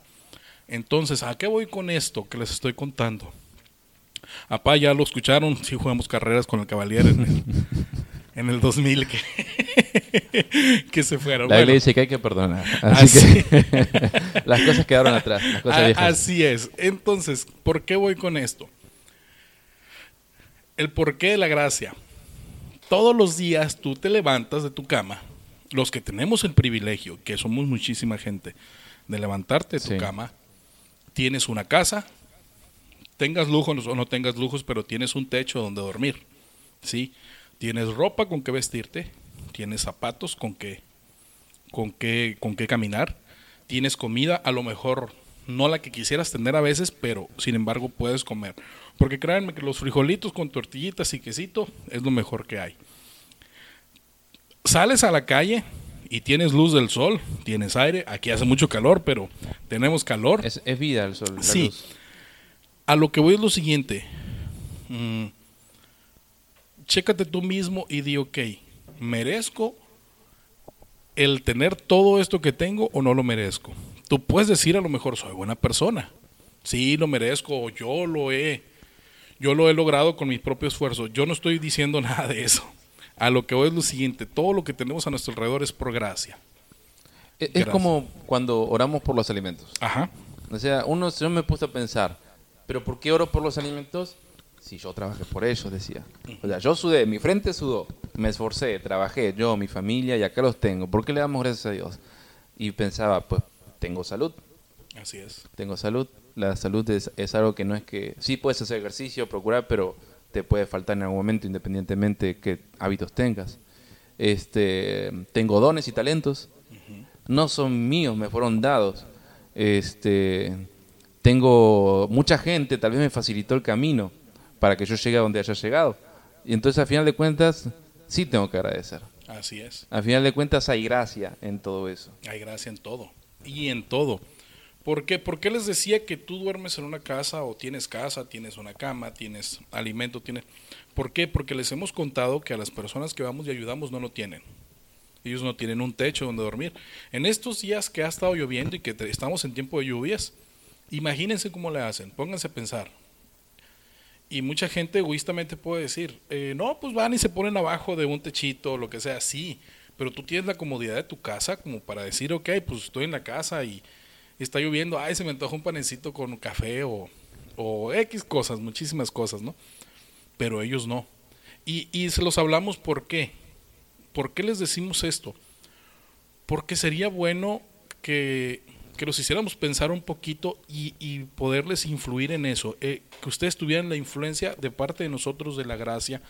Entonces, ¿a qué voy con esto que les estoy contando? Apá, ya lo escucharon, sí jugamos carreras con el Cavalier en el, [LAUGHS] en el 2000 que, [LAUGHS] que se fueron. La Bueno, dice que hay que perdonar. [LAUGHS] Así, que las cosas quedaron atrás, las cosas a- viejas. así es. Entonces, ¿por qué voy con esto? El porqué de la gracia. Todos los días tú te levantas de tu cama, los que tenemos el privilegio, que somos muchísima gente, de levantarte de tu Sí. cama, tienes una casa, tengas lujos o no tengas lujos, pero tienes un techo donde dormir, ¿sí? Tienes ropa con que vestirte, tienes zapatos con que, con que, con que caminar, tienes comida, a lo mejor no la que quisieras tener a veces, pero sin embargo puedes comer. Porque créanme que los frijolitos con tortillitas y quesito es lo mejor que hay. Sales a la calle y tienes luz del sol, tienes aire, aquí hace mucho calor, pero tenemos calor. Es, es vida el sol, la Sí. luz. A lo que voy es lo siguiente. Mm, chécate tú mismo y di, ok, ¿merezco el tener todo esto que tengo o no lo merezco? Tú puedes decir a lo mejor soy buena persona. Sí, lo merezco o yo lo he yo lo he logrado con mi propio esfuerzo. Yo no estoy diciendo [LAUGHS] nada de eso. A lo que voy es lo siguiente, todo lo que tenemos a nuestro alrededor es por gracia. Es, es como cuando oramos por los alimentos. Ajá. O sea, uno yo me puse a pensar, ¿pero por qué oro por los alimentos? Si yo trabajé por ellos, decía. O sea, yo sudé, mi frente sudó, me esforcé, trabajé, yo, mi familia, y acá los tengo. ¿Por qué le damos gracias a Dios? Y pensaba, pues, tengo salud, Así es. tengo salud. La salud es, es algo que no es que... Sí puedes hacer ejercicio, procurar, pero te puede faltar en algún momento, independientemente de qué hábitos tengas. Este, tengo dones y talentos. No son míos, me fueron dados. Este, tengo mucha gente, tal vez me facilitó el camino para que yo llegue a donde haya llegado. Y entonces, al final de cuentas, sí tengo que agradecer. Así es. Al final de cuentas, hay gracia en todo eso. Hay gracia en todo. Y en todo. ¿Por qué? ¿Por qué les decía que tú duermes en una casa o tienes casa, tienes una cama, tienes alimento, tienes... ¿Por qué? Porque les hemos contado que a las personas que vamos y ayudamos no lo tienen. Ellos no tienen un techo donde dormir. En estos días que ha estado lloviendo y que estamos en tiempo de lluvias, imagínense cómo le hacen. Pónganse a pensar. Y mucha gente egoístamente puede decir, eh, no, pues van y se ponen abajo de un techito o lo que sea, sí, pero tú tienes la comodidad de tu casa como para decir, ok, pues estoy en la casa y está lloviendo, ay, se me antoja un panecito con café o, o X cosas, muchísimas cosas, ¿no? Pero ellos no. Y, y se los hablamos, ¿por qué? ¿Por qué les decimos esto? Porque sería bueno que, que los hiciéramos pensar un poquito y, y poderles influir en eso, eh, que ustedes tuvieran la influencia de parte de nosotros de la gracia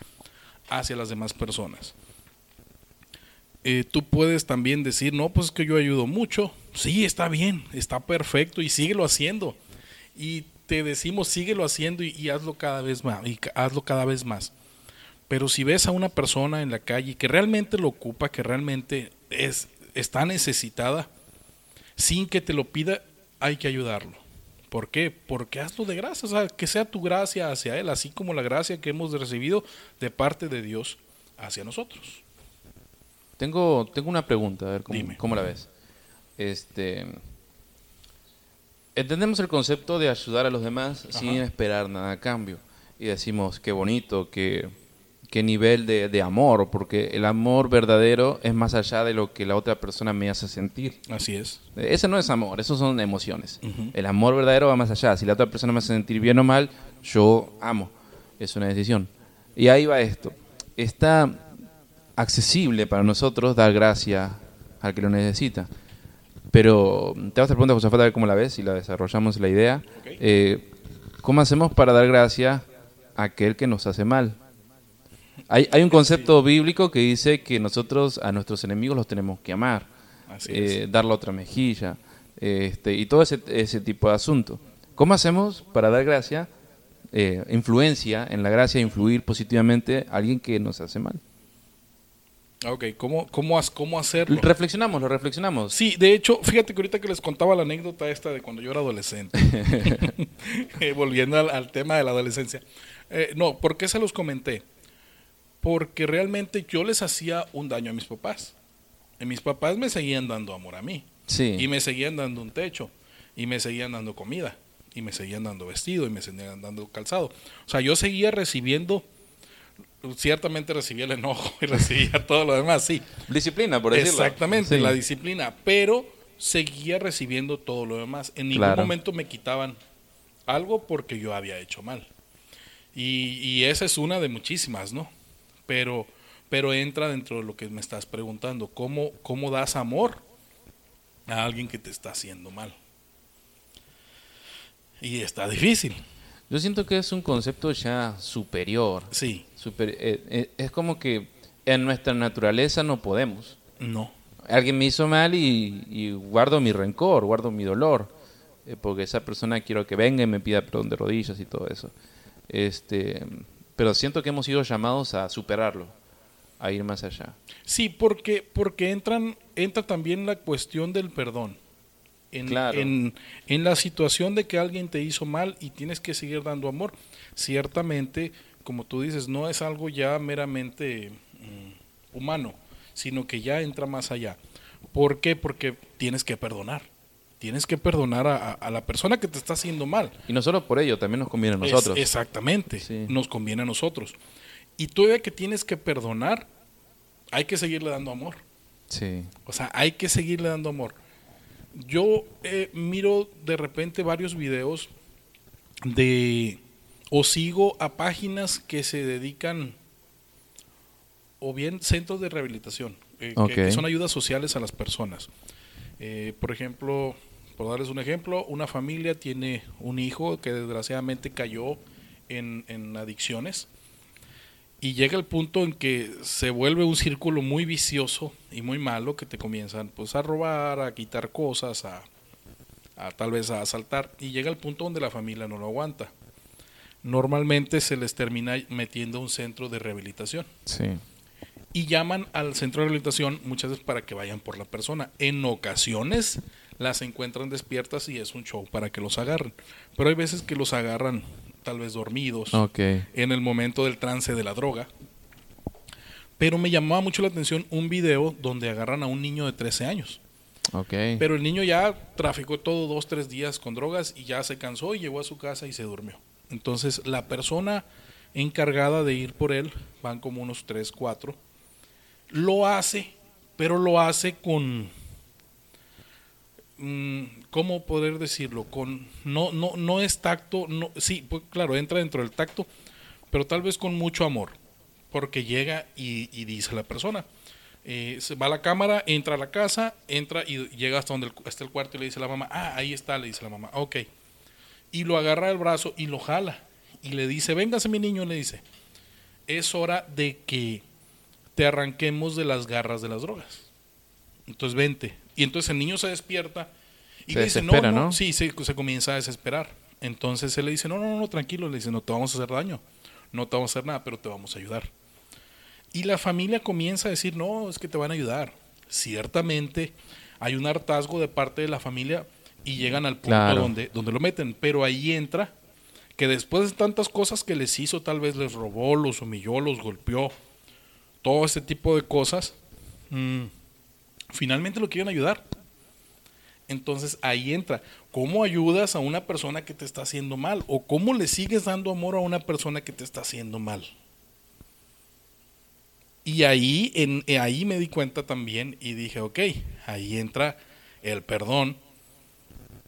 hacia las demás personas. Eh, tú puedes también decir, no, pues es que yo ayudo mucho. Sí, está bien, está perfecto y síguelo haciendo. Y te decimos, síguelo haciendo y, hazlo cada vez más, y hazlo cada vez más. Pero si ves a una persona en la calle que realmente lo ocupa, que realmente es, está necesitada, sin que te lo pida, hay que ayudarlo. ¿Por qué? Porque hazlo de gracia, o sea, que sea tu gracia hacia Él, así como la gracia que hemos recibido de parte de Dios hacia nosotros. Tengo, tengo una pregunta, a ver cómo, Dime. cómo la ves. Este, entendemos el concepto de ayudar a los demás sin esperar nada a cambio. Y decimos, qué bonito, qué, qué nivel de, de amor, porque el amor verdadero es más allá de lo que la otra persona me hace sentir. Así es. Ese no es amor, eso son emociones. El amor verdadero va más allá. Si la otra persona me hace sentir bien o mal, yo amo. Es una decisión. Y ahí va esto. Está accesible para nosotros dar gracia al que lo necesita. Pero te hago esta pregunta, José, a ver cómo la ves y la desarrollamos la idea. Eh, ¿Cómo hacemos para dar gracia a aquel que nos hace mal? Hay, hay un concepto bíblico que dice que nosotros a nuestros enemigos los tenemos que amar eh, dar la otra mejilla, este, y todo ese, ese tipo de asunto. ¿Cómo hacemos para dar gracia, eh, influencia en la gracia, influir positivamente a alguien que nos hace mal? Ok, ¿cómo, cómo, has- cómo hacerlo? Reflexionamos, lo reflexionamos. Sí, de hecho, fíjate que ahorita que les contaba la anécdota esta de cuando yo era adolescente, [LAUGHS] [LAUGHS] Eh, volviendo al, al tema de la adolescencia. Eh, no, ¿por qué se los comenté? Porque realmente yo les hacía un daño a mis papás. Y mis papás me seguían dando amor a mí. Sí. Y me seguían dando un techo. Y me seguían dando comida. Y me seguían dando vestido. Y me seguían dando calzado. O sea, yo seguía recibiendo. Ciertamente recibía el enojo y [LAUGHS] recibía todo lo demás, sí. Disciplina, por decirlo. Exactamente, Sí. la disciplina. Pero seguía recibiendo todo lo demás. En ningún Claro. momento me quitaban algo porque yo había hecho mal. Y, y esa es una de muchísimas, ¿no? Pero, pero entra dentro de lo que me estás preguntando. ¿Cómo, cómo das amor a alguien que te está haciendo mal? Y está difícil, Yo siento que es un concepto ya superior. sí. Super- eh, eh, es como que en nuestra naturaleza no podemos. No. Alguien me hizo mal y, y guardo mi rencor, guardo mi dolor, eh, porque esa persona quiero que venga y me pida perdón de rodillas y todo eso. Este, pero siento que hemos sido llamados a superarlo, a ir más allá. Sí, porque, porque entran, entra también la cuestión del perdón. En, Claro. en, en la situación de que alguien te hizo mal y tienes que seguir dando amor, ciertamente, como tú dices, no es algo ya meramente mm, humano, sino que ya entra más allá. ¿Por qué? Porque tienes que perdonar. Tienes que perdonar a, a- a la persona que te está haciendo mal. Y no solo por ello, también nos conviene a Es- nosotros. exactamente. Sí. Nos conviene a nosotros. Y todavía que tienes que perdonar, hay que seguirle dando amor. Sí. O sea, hay que seguirle dando amor. Yo eh, miro de repente varios videos de o sigo a páginas que se dedican o bien centros de rehabilitación, eh, que- son ayudas sociales a las personas. Eh, por ejemplo, por darles un ejemplo, una familia tiene un hijo que desgraciadamente cayó en, en adicciones y llega el punto en que se vuelve un círculo muy vicioso y muy malo que te comienzan pues a robar, a quitar cosas, a, a tal vez a asaltar y llega el punto donde la familia no lo aguanta. Normalmente se les termina metiendo a un centro de rehabilitación Sí. y llaman al centro de rehabilitación muchas veces para que vayan por la persona. En ocasiones las encuentran despiertas y es un show para que los agarren. Pero hay veces que los agarran tal vez dormidos en el momento del trance de la droga. Pero me llamaba mucho la atención un video donde agarran a un niño de 13 años. Ok. Pero el niño ya traficó todo dos, tres días con drogas y ya se cansó y llegó a su casa y se durmió. Entonces la persona encargada de ir por él, van como unos tres, cuatro, lo hace, pero lo hace con, ¿cómo poder decirlo? Con, no, no, no es tacto, no, sí, pues claro, entra dentro del tacto, pero tal vez con mucho amor, porque llega y, y dice la persona, eh, se va a la cámara, entra a la casa, entra y llega hasta donde el, hasta el cuarto y le dice a la mamá, ah, ahí está, le dice la mamá, ok. Y lo agarra del brazo y lo jala. Y le dice, véngase mi niño, le dice, es hora de que te arranquemos de las garras de las drogas. Entonces vente. Y entonces el niño se despierta y Se le dice, no, no, ¿no? sí, se, se comienza a desesperar. Entonces él le dice, no, no, no, tranquilo, le dice, no te vamos a hacer daño, no te vamos a hacer nada, pero te vamos a ayudar. Y la familia comienza a decir, no, es que te van a ayudar. Ciertamente hay un hartazgo de parte de la familia y llegan al punto Claro. donde, donde lo meten. Pero ahí entra que después de tantas cosas que les hizo, tal vez les robó, los humilló, los golpeó, todo ese tipo de cosas, mm, finalmente lo quieren ayudar. Entonces ahí entra, ¿cómo ayudas a una persona que te está haciendo mal? ¿O cómo le sigues dando amor a una persona que te está haciendo mal? Y ahí, en, eh, ahí me di cuenta también y dije, ok, ahí entra el perdón,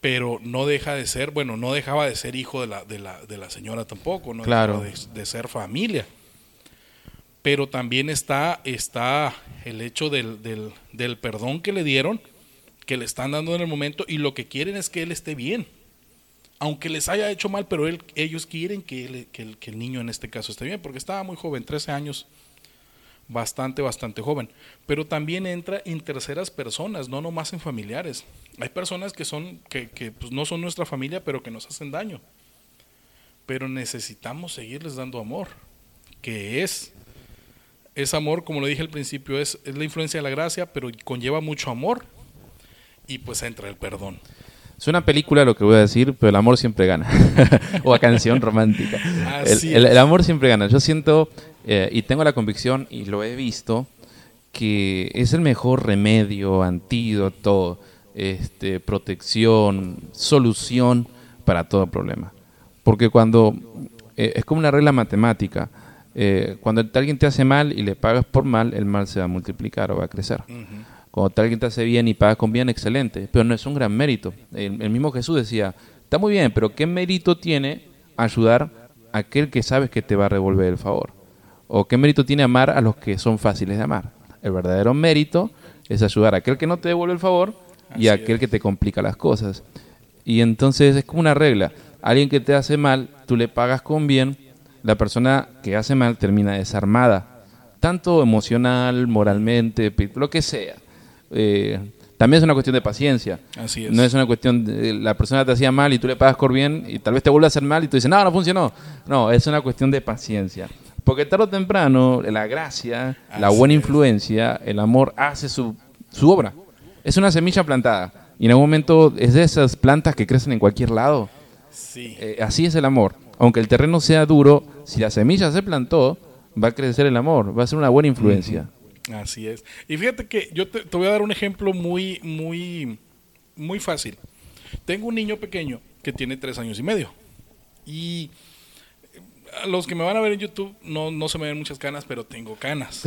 pero no deja de ser, bueno, no dejaba de ser hijo de la, de la, de la señora tampoco, no Claro. dejaba de, de ser familia. Pero también está, está el hecho del, del, perdón que le dieron, que le están dando en el momento, y lo que quieren es que él esté bien. Aunque les haya hecho mal, pero ellos quieren que, que el, que el niño en este caso esté bien, porque estaba muy joven, 13 años bastante, bastante joven. Pero también entra en terceras personas, no nomás en familiares. Hay personas que son, que, que pues, no son nuestra familia, pero que nos hacen daño. Pero necesitamos seguirles dando amor, que es, es amor, como lo dije al principio, es, es la influencia de la gracia, pero conlleva mucho amor y pues entra el perdón. Es una película lo que voy a decir, pero el amor siempre gana. [LAUGHS] o a canción romántica. Así El, el- es. el amor siempre gana. Yo siento eh, y tengo la convicción, y lo he visto, que es el mejor remedio, antídoto, este, protección, solución para todo problema. Porque cuando eh, es como una regla matemática, eh, cuando alguien te hace mal y le pagas por mal, el mal se va a multiplicar o va a crecer. Cuando alguien te hace bien y pagas con bien, excelente. Pero no es un gran mérito. El, el mismo Jesús decía, está muy bien, pero ¿qué mérito tiene ayudar a aquel que sabes que te va a revolver el favor? ¿O qué mérito tiene amar a los que son fáciles de amar? El verdadero mérito es ayudar a aquel que no te devuelve el favor y a aquel es. que te complica las cosas. Y entonces es como una regla. Alguien que te hace mal, tú le pagas con bien, la persona que hace mal termina desarmada, tanto emocional, moralmente, lo que sea. Eh, también es una cuestión de paciencia. Así es. No es una cuestión de la persona te hacía mal y tú le pagas con bien y tal vez te vuelve a hacer mal y tú dices, no, no funcionó. No, es una cuestión de paciencia. Porque tarde o temprano, la gracia, la buena es. influencia, el amor hace su, su obra. Es una semilla plantada. Y en algún momento es de esas plantas que crecen en cualquier lado. Sí. Eh, así es el amor. Aunque el terreno sea duro, si la semilla se plantó, va a crecer el amor, va a ser una buena influencia. Así es. Y fíjate que yo te, te voy a dar un ejemplo muy, muy, muy fácil. Tengo un niño pequeño que tiene tres años y medio. Y eh, a los que me van a ver en YouTube no, no se me ven muchas canas, pero tengo canas.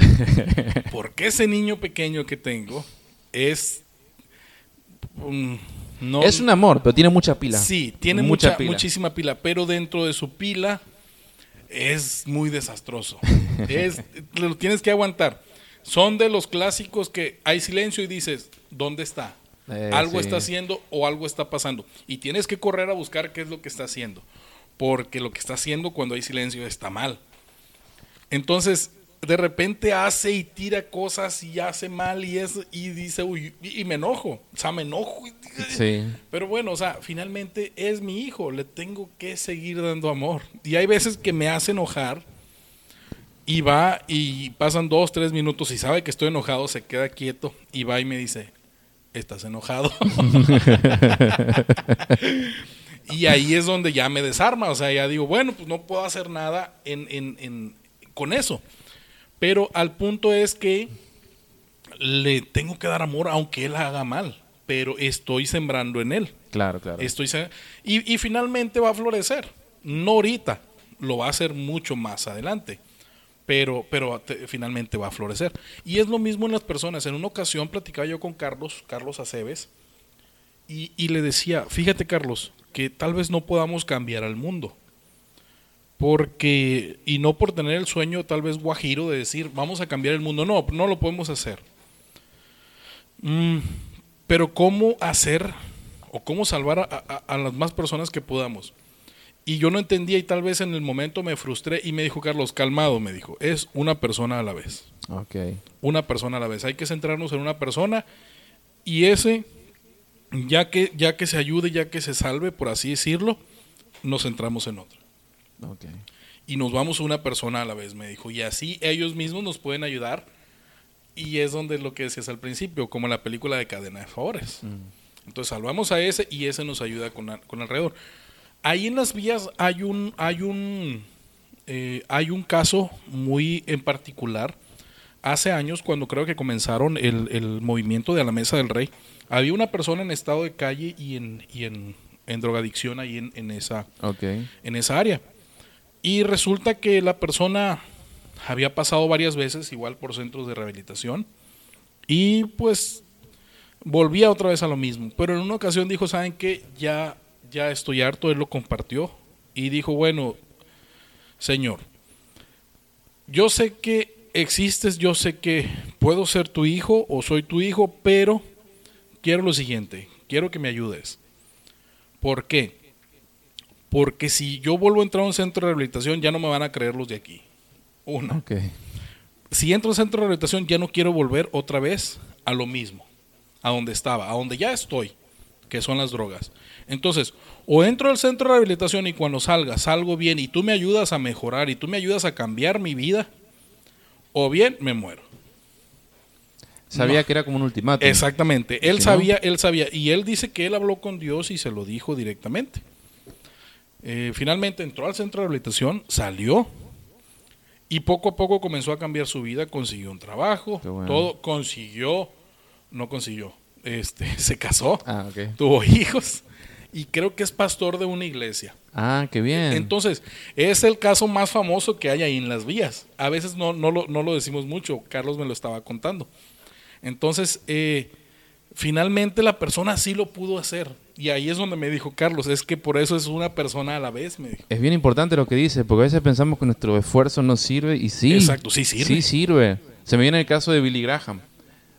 [LAUGHS] Porque ese niño pequeño que tengo es... um, no, Es un amor, pero tiene mucha pila. Sí, tiene Mucha mucha, pila. muchísima pila, pero dentro de su pila es muy desastroso. [LAUGHS] es, lo tienes que aguantar. Son de los clásicos que hay silencio y dices, ¿dónde está? Eh, algo sí. está haciendo o algo está pasando. Y tienes que correr a buscar qué es lo que está haciendo. Porque lo que está haciendo cuando hay silencio está mal. Entonces, de repente hace y tira cosas y hace mal y es y dice, uy, y, me enojo. O sea, me enojo. y- Sí. pero bueno, o sea, finalmente es mi hijo, le tengo que seguir dando amor. Y hay veces que me hace enojar y va y pasan dos, tres minutos y sabe que estoy enojado, se queda quieto y va y me dice, ¿estás enojado? [LAUGHS] y ahí es donde ya me desarma, o sea, ya digo, bueno, pues no puedo hacer nada en, en- en- con eso. Pero al punto es que le tengo que dar amor aunque él haga mal, pero estoy sembrando en él. Claro, claro. Estoy y, y finalmente va a florecer. No ahorita, lo va a hacer mucho más adelante. Pero, pero te- finalmente va a florecer. Y es lo mismo en las personas. En una ocasión platicaba yo con Carlos, Carlos Aceves, y, y le decía, fíjate Carlos, que tal vez no podamos cambiar al mundo. Porque, y no por tener el sueño tal vez guajiro de decir, vamos a cambiar el mundo. No, no lo podemos hacer. Mm, pero ¿cómo hacer o cómo salvar a, a- a las más personas que podamos? Y yo no entendía y tal vez en el momento me frustré y me dijo Carlos, calmado, me dijo, es una persona a la vez. Una persona a la vez. Hay que centrarnos en una persona y ese, ya que, ya que se ayude, ya que se salve, por así decirlo, nos centramos en otro. Y nos vamos una persona a la vez, me dijo. Y así ellos mismos nos pueden ayudar. Y es donde lo que decías al principio, como la película de cadena de favores. Entonces salvamos a ese y ese nos ayuda con, a- con alrededor. Ahí en las vías hay un, hay un, eh, hay un caso muy en particular. Hace años, cuando creo que comenzaron el, el movimiento de a la mesa del rey, había una persona en estado de calle y en, y en, en drogadicción ahí en, en esa, en esa área. Y resulta que la persona había pasado varias veces, igual por centros de rehabilitación, y pues volvía otra vez a lo mismo. Pero en una ocasión dijo, ¿saben qué? Ya, ya estoy harto, él lo compartió, y dijo, bueno, Señor, yo sé que existes, yo sé que puedo ser tu hijo o soy tu hijo, pero quiero lo siguiente, quiero que me ayudes. ¿Por qué? Porque si yo vuelvo a entrar a un centro de rehabilitación, ya no me van a creer los de aquí. Uno. Si entro al centro de rehabilitación ya no quiero volver otra vez a lo mismo, a donde estaba, a donde ya estoy, que son las drogas. Entonces, o entro al centro de rehabilitación y cuando salga, salgo bien y tú me ayudas a mejorar y tú me ayudas a cambiar mi vida, o bien me muero. Sabía que era como un ultimátum. Exactamente. Él no- sabía, él sabía. Y él dice que él habló con Dios y se lo dijo directamente. Eh, finalmente entró al centro de rehabilitación, salió y poco a poco comenzó a cambiar su vida, consiguió un trabajo, bueno. todo consiguió, no consiguió, este, [LAUGHS] se casó, Ah, tuvo hijos y creo que es pastor de una iglesia. Ah, qué bien. Entonces, es el caso más famoso que hay ahí en las vías. A veces no, no, lo, no lo decimos mucho, Carlos me lo estaba contando. Entonces, eh, finalmente la persona sí lo pudo hacer. Y ahí es donde me dijo Carlos, es que por eso es una persona a la vez, me dijo. Es bien importante lo que dice, porque a veces pensamos que nuestro esfuerzo no sirve y sí. Exacto, sí sirve. Sí sirve. Se me viene el caso de Billy Graham.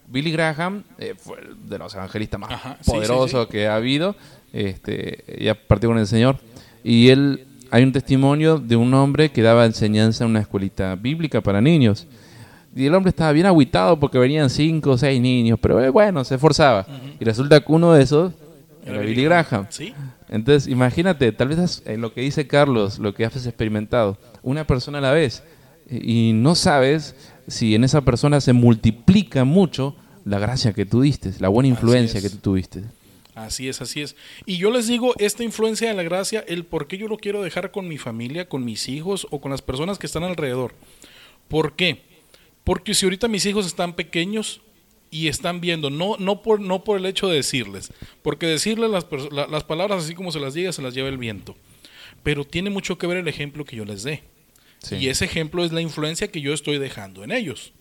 Billy Graham eh, fue de los evangelistas más Ajá, poderosos sí, sí. que ha habido. Este, ya partió con el Señor. Y él, hay un testimonio de un hombre que daba enseñanza en una escuelita bíblica para niños. Y el hombre estaba bien aguitado porque venían cinco o seis niños, pero eh, bueno, se esforzaba. Y resulta que uno de esos era, Billy Graham. Sí, Entonces, imagínate, tal vez es, eh, lo que dice Carlos, lo que has experimentado, una persona a la vez, y y no sabes si en esa persona se multiplica mucho la gracia que tú diste, la buena influencia es. que tú tuviste. así es, así es. Y yo les digo, esta influencia de la gracia, el por qué yo lo quiero dejar con mi familia, con mis hijos o con las personas que están alrededor. ¿Por qué? Porque si ahorita mis hijos están pequeños y están viendo, no, no, por, no por el hecho de decirles, porque decirles las, las palabras así como se las diga, se las lleva el viento. Pero tiene mucho que ver el ejemplo que yo les dé. Sí. Y ese ejemplo es la influencia que yo estoy dejando en ellos.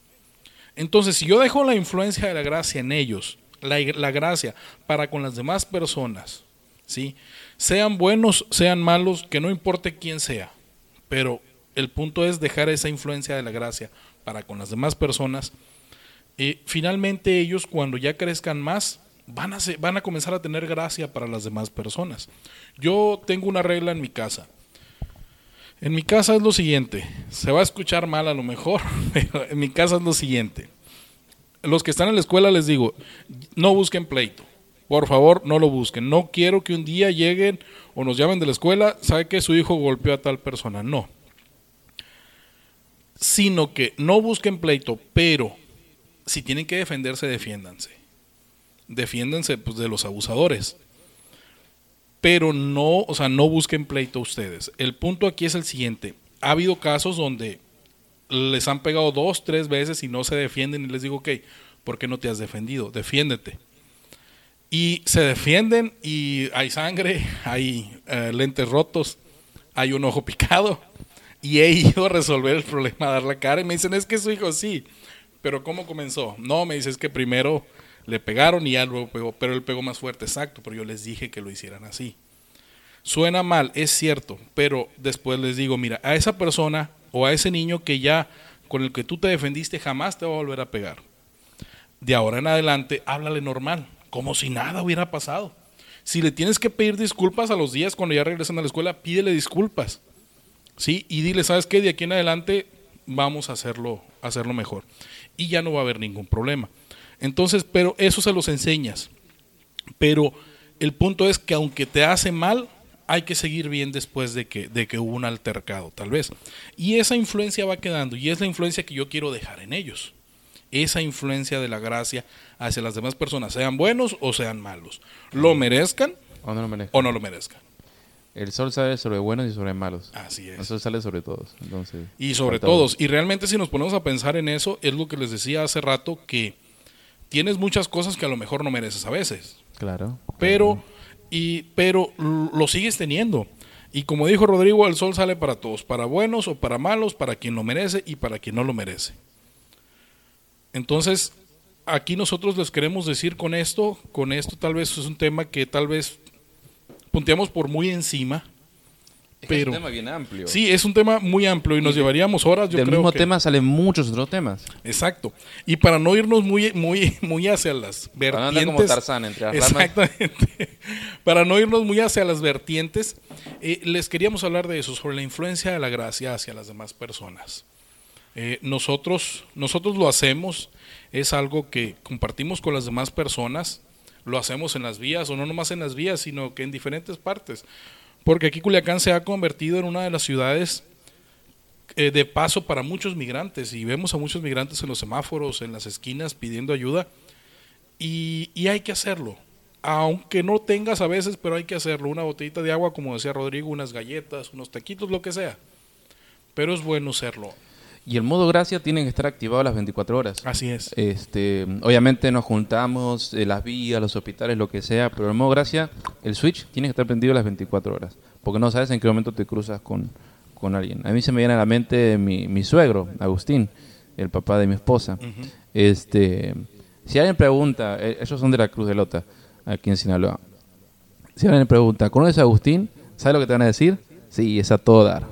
Entonces, si yo dejo la influencia de la gracia en ellos, la, la gracia para con las demás personas, ¿sí? sean buenos, sean malos, que no importe quién sea, pero el punto es dejar esa influencia de la gracia para con las demás personas. Eh, finalmente ellos, cuando ya crezcan más, van a, van a comenzar a tener gracia para las demás personas. Yo tengo una regla en mi casa. En mi casa es lo siguiente, se va a escuchar mal a lo mejor, [LAUGHS] pero en mi casa es lo siguiente. Los que están en la escuela les digo, no busquen pleito. Por favor, no lo busquen. No quiero que un día lleguen o nos llamen de la escuela, sabe que su hijo golpeó a tal persona. No. Sino que no busquen pleito, pero si tienen que defenderse, defiéndanse. Defiéndanse pues, de los abusadores pero no, o sea, no busquen pleito ustedes. El punto aquí es el siguiente. Ha habido casos donde les han pegado dos, tres veces y no se defienden y les digo, ok, ¿por qué no te has defendido? Defiéndete. Y se defienden y hay sangre, [LAUGHS] hay eh, lentes rotos, hay un ojo picado. Y he ido a resolver el problema, a dar la cara. Y me dicen, es que su hijo sí. Pero ¿cómo comenzó? No, me dice, es que primero le pegaron y ya luego pegó. Pero él pegó más fuerte, exacto. Pero yo les dije que lo hicieran así. Suena mal, es cierto. Pero después les digo, mira, a esa persona o a ese niño que ya con el que tú te defendiste jamás te va a volver a pegar. De ahora en adelante, háblale normal, como si nada hubiera pasado. Si le tienes que pedir disculpas a los días cuando ya regresan a la escuela, pídele disculpas. ¿sí? Y dile, ¿sabes qué? De aquí en adelante vamos a hacerlo, hacerlo mejor. Y ya no va a haber ningún problema. Entonces, pero eso se los enseñas. Pero el punto es que aunque te hace mal, hay que seguir bien después de que, de que hubo un altercado, tal vez. Y esa influencia va quedando, y es la influencia que yo quiero dejar en ellos. Esa influencia de la gracia hacia las demás personas, sean buenos o sean malos. Lo merezcan O no lo merezco. o no lo merezcan. El sol sale sobre buenos y sobre malos. Así es. El sol sale sobre todos. Entonces, Y sobre todos. Y realmente si nos ponemos a pensar en eso, es lo que les decía hace rato, que tienes muchas cosas que a lo mejor no mereces a veces. Claro. Pero, y, pero lo sigues teniendo. Y como dijo Rodrigo, el sol sale para todos, para buenos o para malos, para quien lo merece y para quien no lo merece. Entonces, aquí nosotros les queremos decir con esto, con esto tal vez es un tema que tal vez punteamos por muy encima. Es que Pero- es un tema bien amplio. Sí, es un tema muy amplio y nos llevaríamos horas, yo Del creo mismo que- tema salen muchos otros temas. Exacto. Y para no irnos muy, muy, muy hacia las Para no andar vertientes. como Tarzán entre las ramas. Exactamente. [LAUGHS] Para no irnos muy hacia las vertientes, eh, les queríamos hablar de eso, sobre la influencia de la gracia hacia las demás personas. Eh, nosotros, nosotros lo hacemos, es algo que compartimos con las demás personas, lo hacemos en las vías, o no nomás en las vías, sino que en diferentes partes. Porque aquí Culiacán se ha convertido en una de las ciudades eh, de paso para muchos migrantes, y vemos a muchos migrantes en los semáforos, en las esquinas, pidiendo ayuda, y, y hay que hacerlo. Aunque no tengas a veces, pero hay que hacerlo. Una botellita de agua, como decía Rodrigo, unas galletas, unos taquitos, lo que sea. Pero es bueno serlo. Y el modo gracia tiene que estar activado las 24 horas. Así es. Este, obviamente nos juntamos, eh, las vías, los hospitales, lo que sea, pero el modo gracia, el switch tiene que estar prendido las 24 horas. Porque no sabes en qué momento te cruzas con, con alguien. A mí se me viene a la mente mi, mi suegro, Agustín, el papá de mi esposa. Este, si alguien pregunta, eh, ellos son de la Cruz de Lota, aquí en Sinaloa. Si alguien pregunta, ¿conoces a Agustín? ¿Sabes lo que te van a decir? Sí, es a todo dar.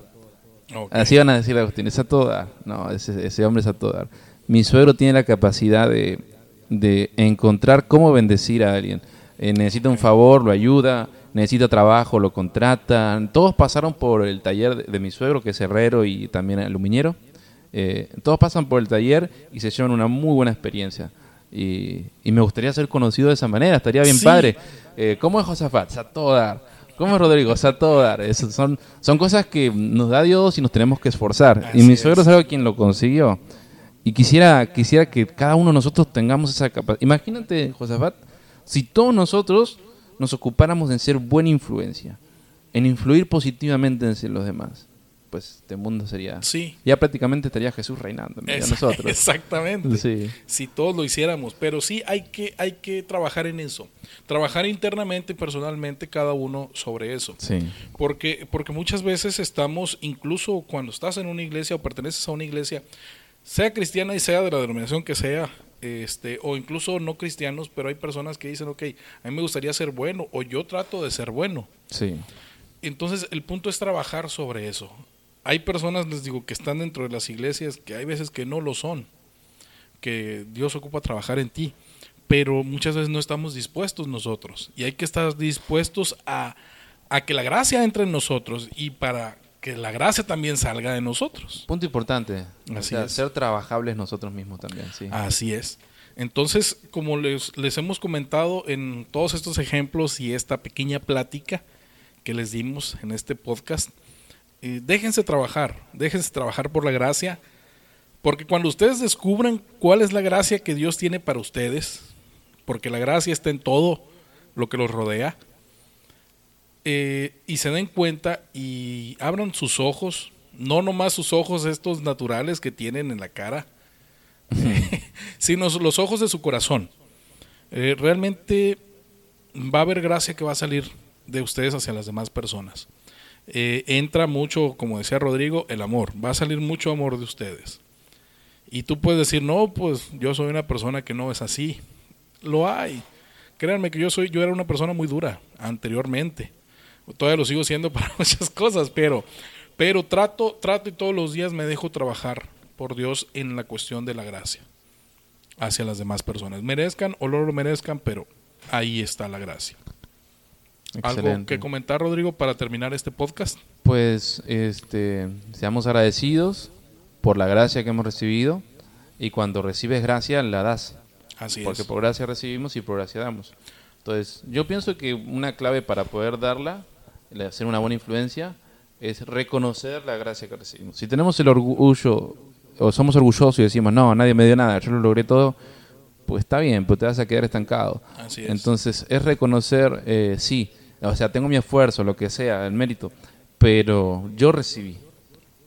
Así van a decir a Agustín, es a todo dar. No, ese, ese hombre es a todo dar. Mi suegro tiene la capacidad de, de encontrar cómo bendecir a alguien. Eh, necesita un favor, lo ayuda, necesita trabajo, lo contratan. Todos pasaron por el taller de, de mi suegro, que es herrero y también aluminero. Eh, todos pasan por el taller y se llevan una muy buena experiencia. Y, y me gustaría ser conocido de esa manera, estaría bien Sí. padre. Eh, ¿Cómo es Josafat? A todo dar. ¿Cómo es Rodrigo? A todo dar. Son, son cosas que nos da Dios y nos tenemos que esforzar. Así y mi suegro es algo quien lo consiguió. Y quisiera, quisiera que cada uno de nosotros tengamos esa capacidad. Imagínate, Josafat, si todos nosotros nos ocupáramos en ser buena influencia, en influir positivamente en los demás, pues este mundo sería... Sí. Ya prácticamente estaría Jesús reinando en medio de Ex- nosotros. [LAUGHS] Exactamente. Sí. Si todos lo hiciéramos, pero sí hay que, hay que trabajar en eso. Trabajar internamente y personalmente cada uno sobre eso. Sí. Porque, porque muchas veces estamos, incluso cuando estás en una iglesia o perteneces a una iglesia, sea cristiana y sea de la denominación que sea, este, o incluso no cristianos, pero hay personas que dicen, ok, a mí me gustaría ser bueno, o yo trato de ser bueno. Sí. Entonces el punto es trabajar sobre eso. Hay personas, les digo, que están dentro de las iglesias que hay veces que no lo son, que Dios ocupa trabajar en ti, pero muchas veces no estamos dispuestos nosotros y hay que estar dispuestos a, a que la gracia entre en nosotros y para que la gracia también salga de nosotros. Punto importante. O sea, es. ser trabajables nosotros mismos también, sí. Así es. Entonces, como les, les hemos comentado en todos estos ejemplos y esta pequeña plática que les dimos en este podcast, eh, déjense trabajar, déjense trabajar por la gracia, porque cuando ustedes descubran cuál es la gracia que Dios tiene para ustedes, porque la gracia está en todo lo que los rodea, eh, y se den cuenta y abran sus ojos, no nomás sus ojos estos naturales que tienen en la cara, [LAUGHS] sino los ojos de su corazón. Eh, realmente va a haber gracia que va a salir de ustedes hacia las demás personas. Eh, entra mucho, como decía Rodrigo, el amor. Va a salir mucho amor de ustedes. Y tú puedes decir, no, pues yo soy una persona que no es así. Lo hay. Créanme que yo soy, yo era una persona muy dura anteriormente. Todavía lo sigo siendo [LAUGHS] para muchas cosas, pero, pero trato, trato y todos los días me dejo trabajar por Dios en la cuestión de la gracia hacia las demás personas. Merezcan o no lo merezcan, pero ahí está la gracia. ¿Algo Excelente. que comentar, Rodrigo, para terminar este podcast? Pues este, seamos agradecidos por la gracia que hemos recibido y cuando recibes gracia la das, Así porque es. por gracia recibimos y por gracia damos. Entonces, yo pienso que una clave para poder darla, hacer una buena influencia, es reconocer la gracia que recibimos. Si tenemos el orgullo o somos orgullosos y decimos, no, nadie me dio nada, yo lo logré todo, pues está bien, pues te vas a quedar estancado. Así es. Entonces, es reconocer, eh, sí, o sea, tengo mi esfuerzo, lo que sea, el mérito, pero yo recibí.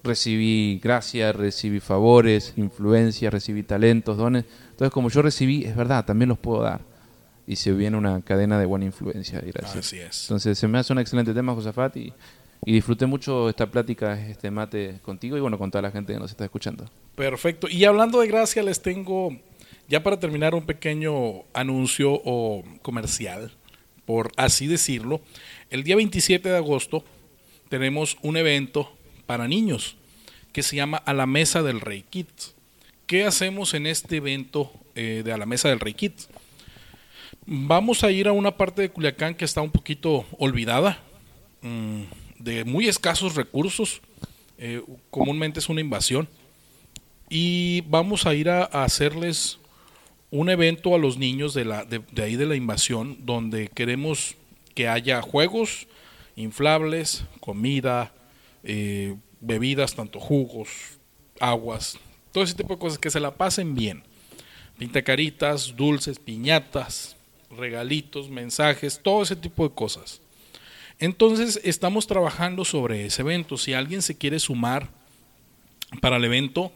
Recibí gracia, recibí favores, influencia, recibí talentos, dones. Entonces, como yo recibí, es verdad, también los puedo dar. Y se viene una cadena de buena influencia y gracias. Así es. Entonces, se me hace un excelente tema, Josafat, y, y disfruté mucho esta plática, este mate contigo y bueno, con toda la gente que nos está escuchando. Perfecto. Y hablando de gracia, les tengo, ya para terminar, un pequeño anuncio o comercial, por así decirlo. El día 27 de agosto tenemos un evento para niños que se llama A la Mesa del Rey Kids. ¿Qué hacemos en este evento eh, de A la Mesa del Rey Kids? Vamos a ir a una parte de Culiacán que está un poquito olvidada, mm, de muy escasos recursos. eh, comúnmente es una invasión y vamos a ir a, a hacerles un evento a los niños de, la, de, ahí de la invasión donde queremos que haya juegos inflables, comida, eh, bebidas, tanto jugos, aguas, todo ese tipo de cosas, que se la pasen bien. Pintacaritas, dulces, piñatas, regalitos, mensajes, todo ese tipo de cosas. Entonces estamos trabajando sobre ese evento. Si alguien se quiere sumar para el evento,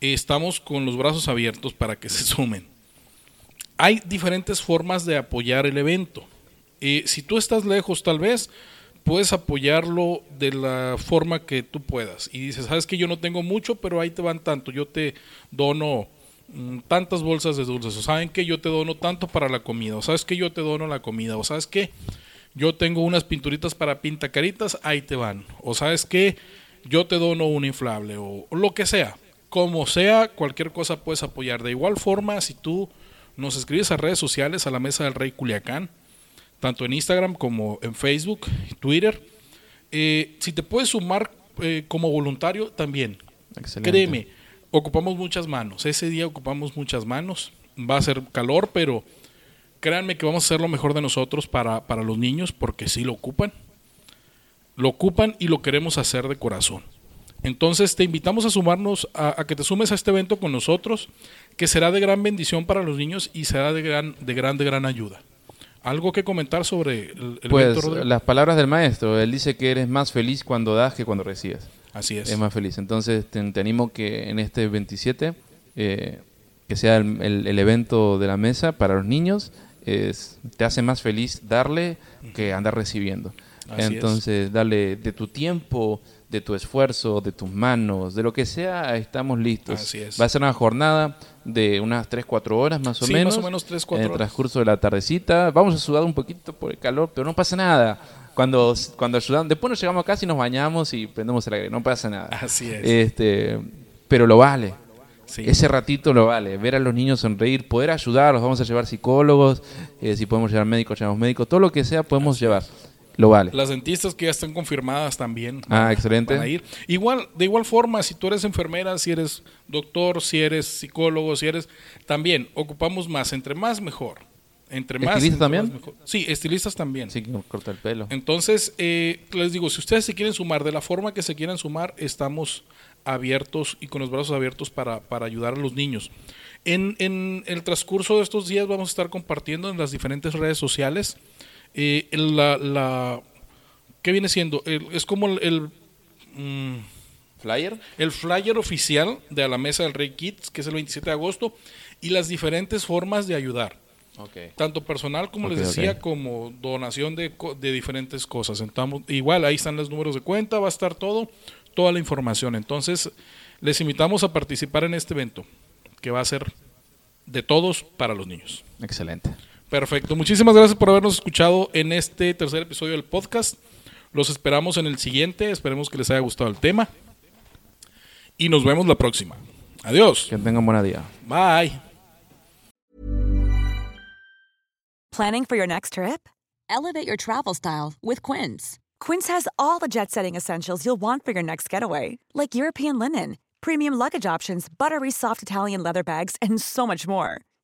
estamos con los brazos abiertos para que se [LAUGHS] sumen. Hay diferentes formas de apoyar el evento. Eh, si tú estás lejos tal vez, puedes apoyarlo de la forma que tú puedas. Y dices, sabes que yo no tengo mucho, pero ahí te van tanto. Yo te dono mm, tantas bolsas de dulces. O saben que yo te dono tanto para la comida. O sabes que yo te dono la comida. O sabes que yo tengo unas pinturitas para pintacaritas, ahí te van. O sabes que yo te dono un inflable. O, o lo que sea. Como sea, cualquier cosa puedes apoyar. De igual forma, si tú nos escribes a redes sociales, a la mesa del Rey Culiacán, tanto en Instagram como en Facebook, Twitter. Eh, si te puedes sumar eh, como voluntario, también. Excelente. Créeme, ocupamos muchas manos. Ese día ocupamos muchas manos. Va a ser calor, pero créanme que vamos a hacer lo mejor de nosotros para, para los niños, porque sí lo ocupan. Lo ocupan y lo queremos hacer de corazón. Entonces te invitamos a sumarnos, a, a, que te sumes a este evento con nosotros, que será de gran bendición para los niños y será de gran, de gran, de gran ayuda. ¿Algo que comentar sobre el, el Pues evento, las palabras del maestro, él dice que eres más feliz cuando das que cuando recibes. Así es. Es más feliz. Entonces te, te animo que en este 27, eh, que sea el, el- el evento de la mesa para los niños, es, te hace más feliz darle que andar recibiendo. Así es. Entonces, dale de tu tiempo, de tu esfuerzo, de tus manos, de lo que sea, estamos listos. Así es. Va a ser una jornada de unas 3, 4 horas más o Sí, menos. más o menos 3, 4 En el horas. transcurso de la tardecita. Vamos a sudar un poquito por el calor, pero no pasa nada. Cuando, cuando ayudamos, después nos llegamos a casa y nos bañamos y prendemos el aire, no pasa nada. Así es. Este, pero lo vale. Sí. Ese ratito lo vale. Ver a los niños sonreír, poder ayudarlos. Vamos a llevar psicólogos, eh, si podemos llevar médicos, llevamos médicos. Todo lo que sea podemos llevar. Lo vale. Las dentistas que ya están confirmadas también. Ah, excelente. Van a ir. Igual, de igual forma, si tú eres enfermera, si eres doctor, si eres psicólogo, si eres. También ocupamos más. Entre más, mejor. Entre más. ¿Estilistas entre también? más, mejor. Sí, estilistas también. Sí, corta el pelo. Entonces, eh, les digo, si ustedes se quieren sumar de la forma que se quieran sumar, estamos abiertos y con los brazos abiertos para, para ayudar a los niños. En, en el transcurso de estos días vamos a estar compartiendo en las diferentes redes sociales eh, la, la... ¿Qué viene siendo? El- es como el, el, mm, ¿Flyer? el flyer oficial de a la mesa del Rey Kids, que es el 27 de agosto, y las diferentes formas de ayudar tanto personal como les decía, como donación de, co- de diferentes cosas. Entonces, igual ahí están los números de cuenta, va a estar todo, toda la información. Entonces, les invitamos a participar en este evento, que va a ser de todos para los niños. Excelente. Perfecto. Muchísimas gracias por habernos escuchado en este tercer episodio del podcast. Los esperamos en el siguiente. Esperemos que les haya gustado el tema. Y nos vemos la próxima. Adiós. Que tengan buen día. Bye. Planning for your next trip? Elevate your travel style with Quince. Quince has all the jet setting essentials you'll want for your next getaway, like European linen, premium luggage options, buttery soft Italian leather bags, and so much more.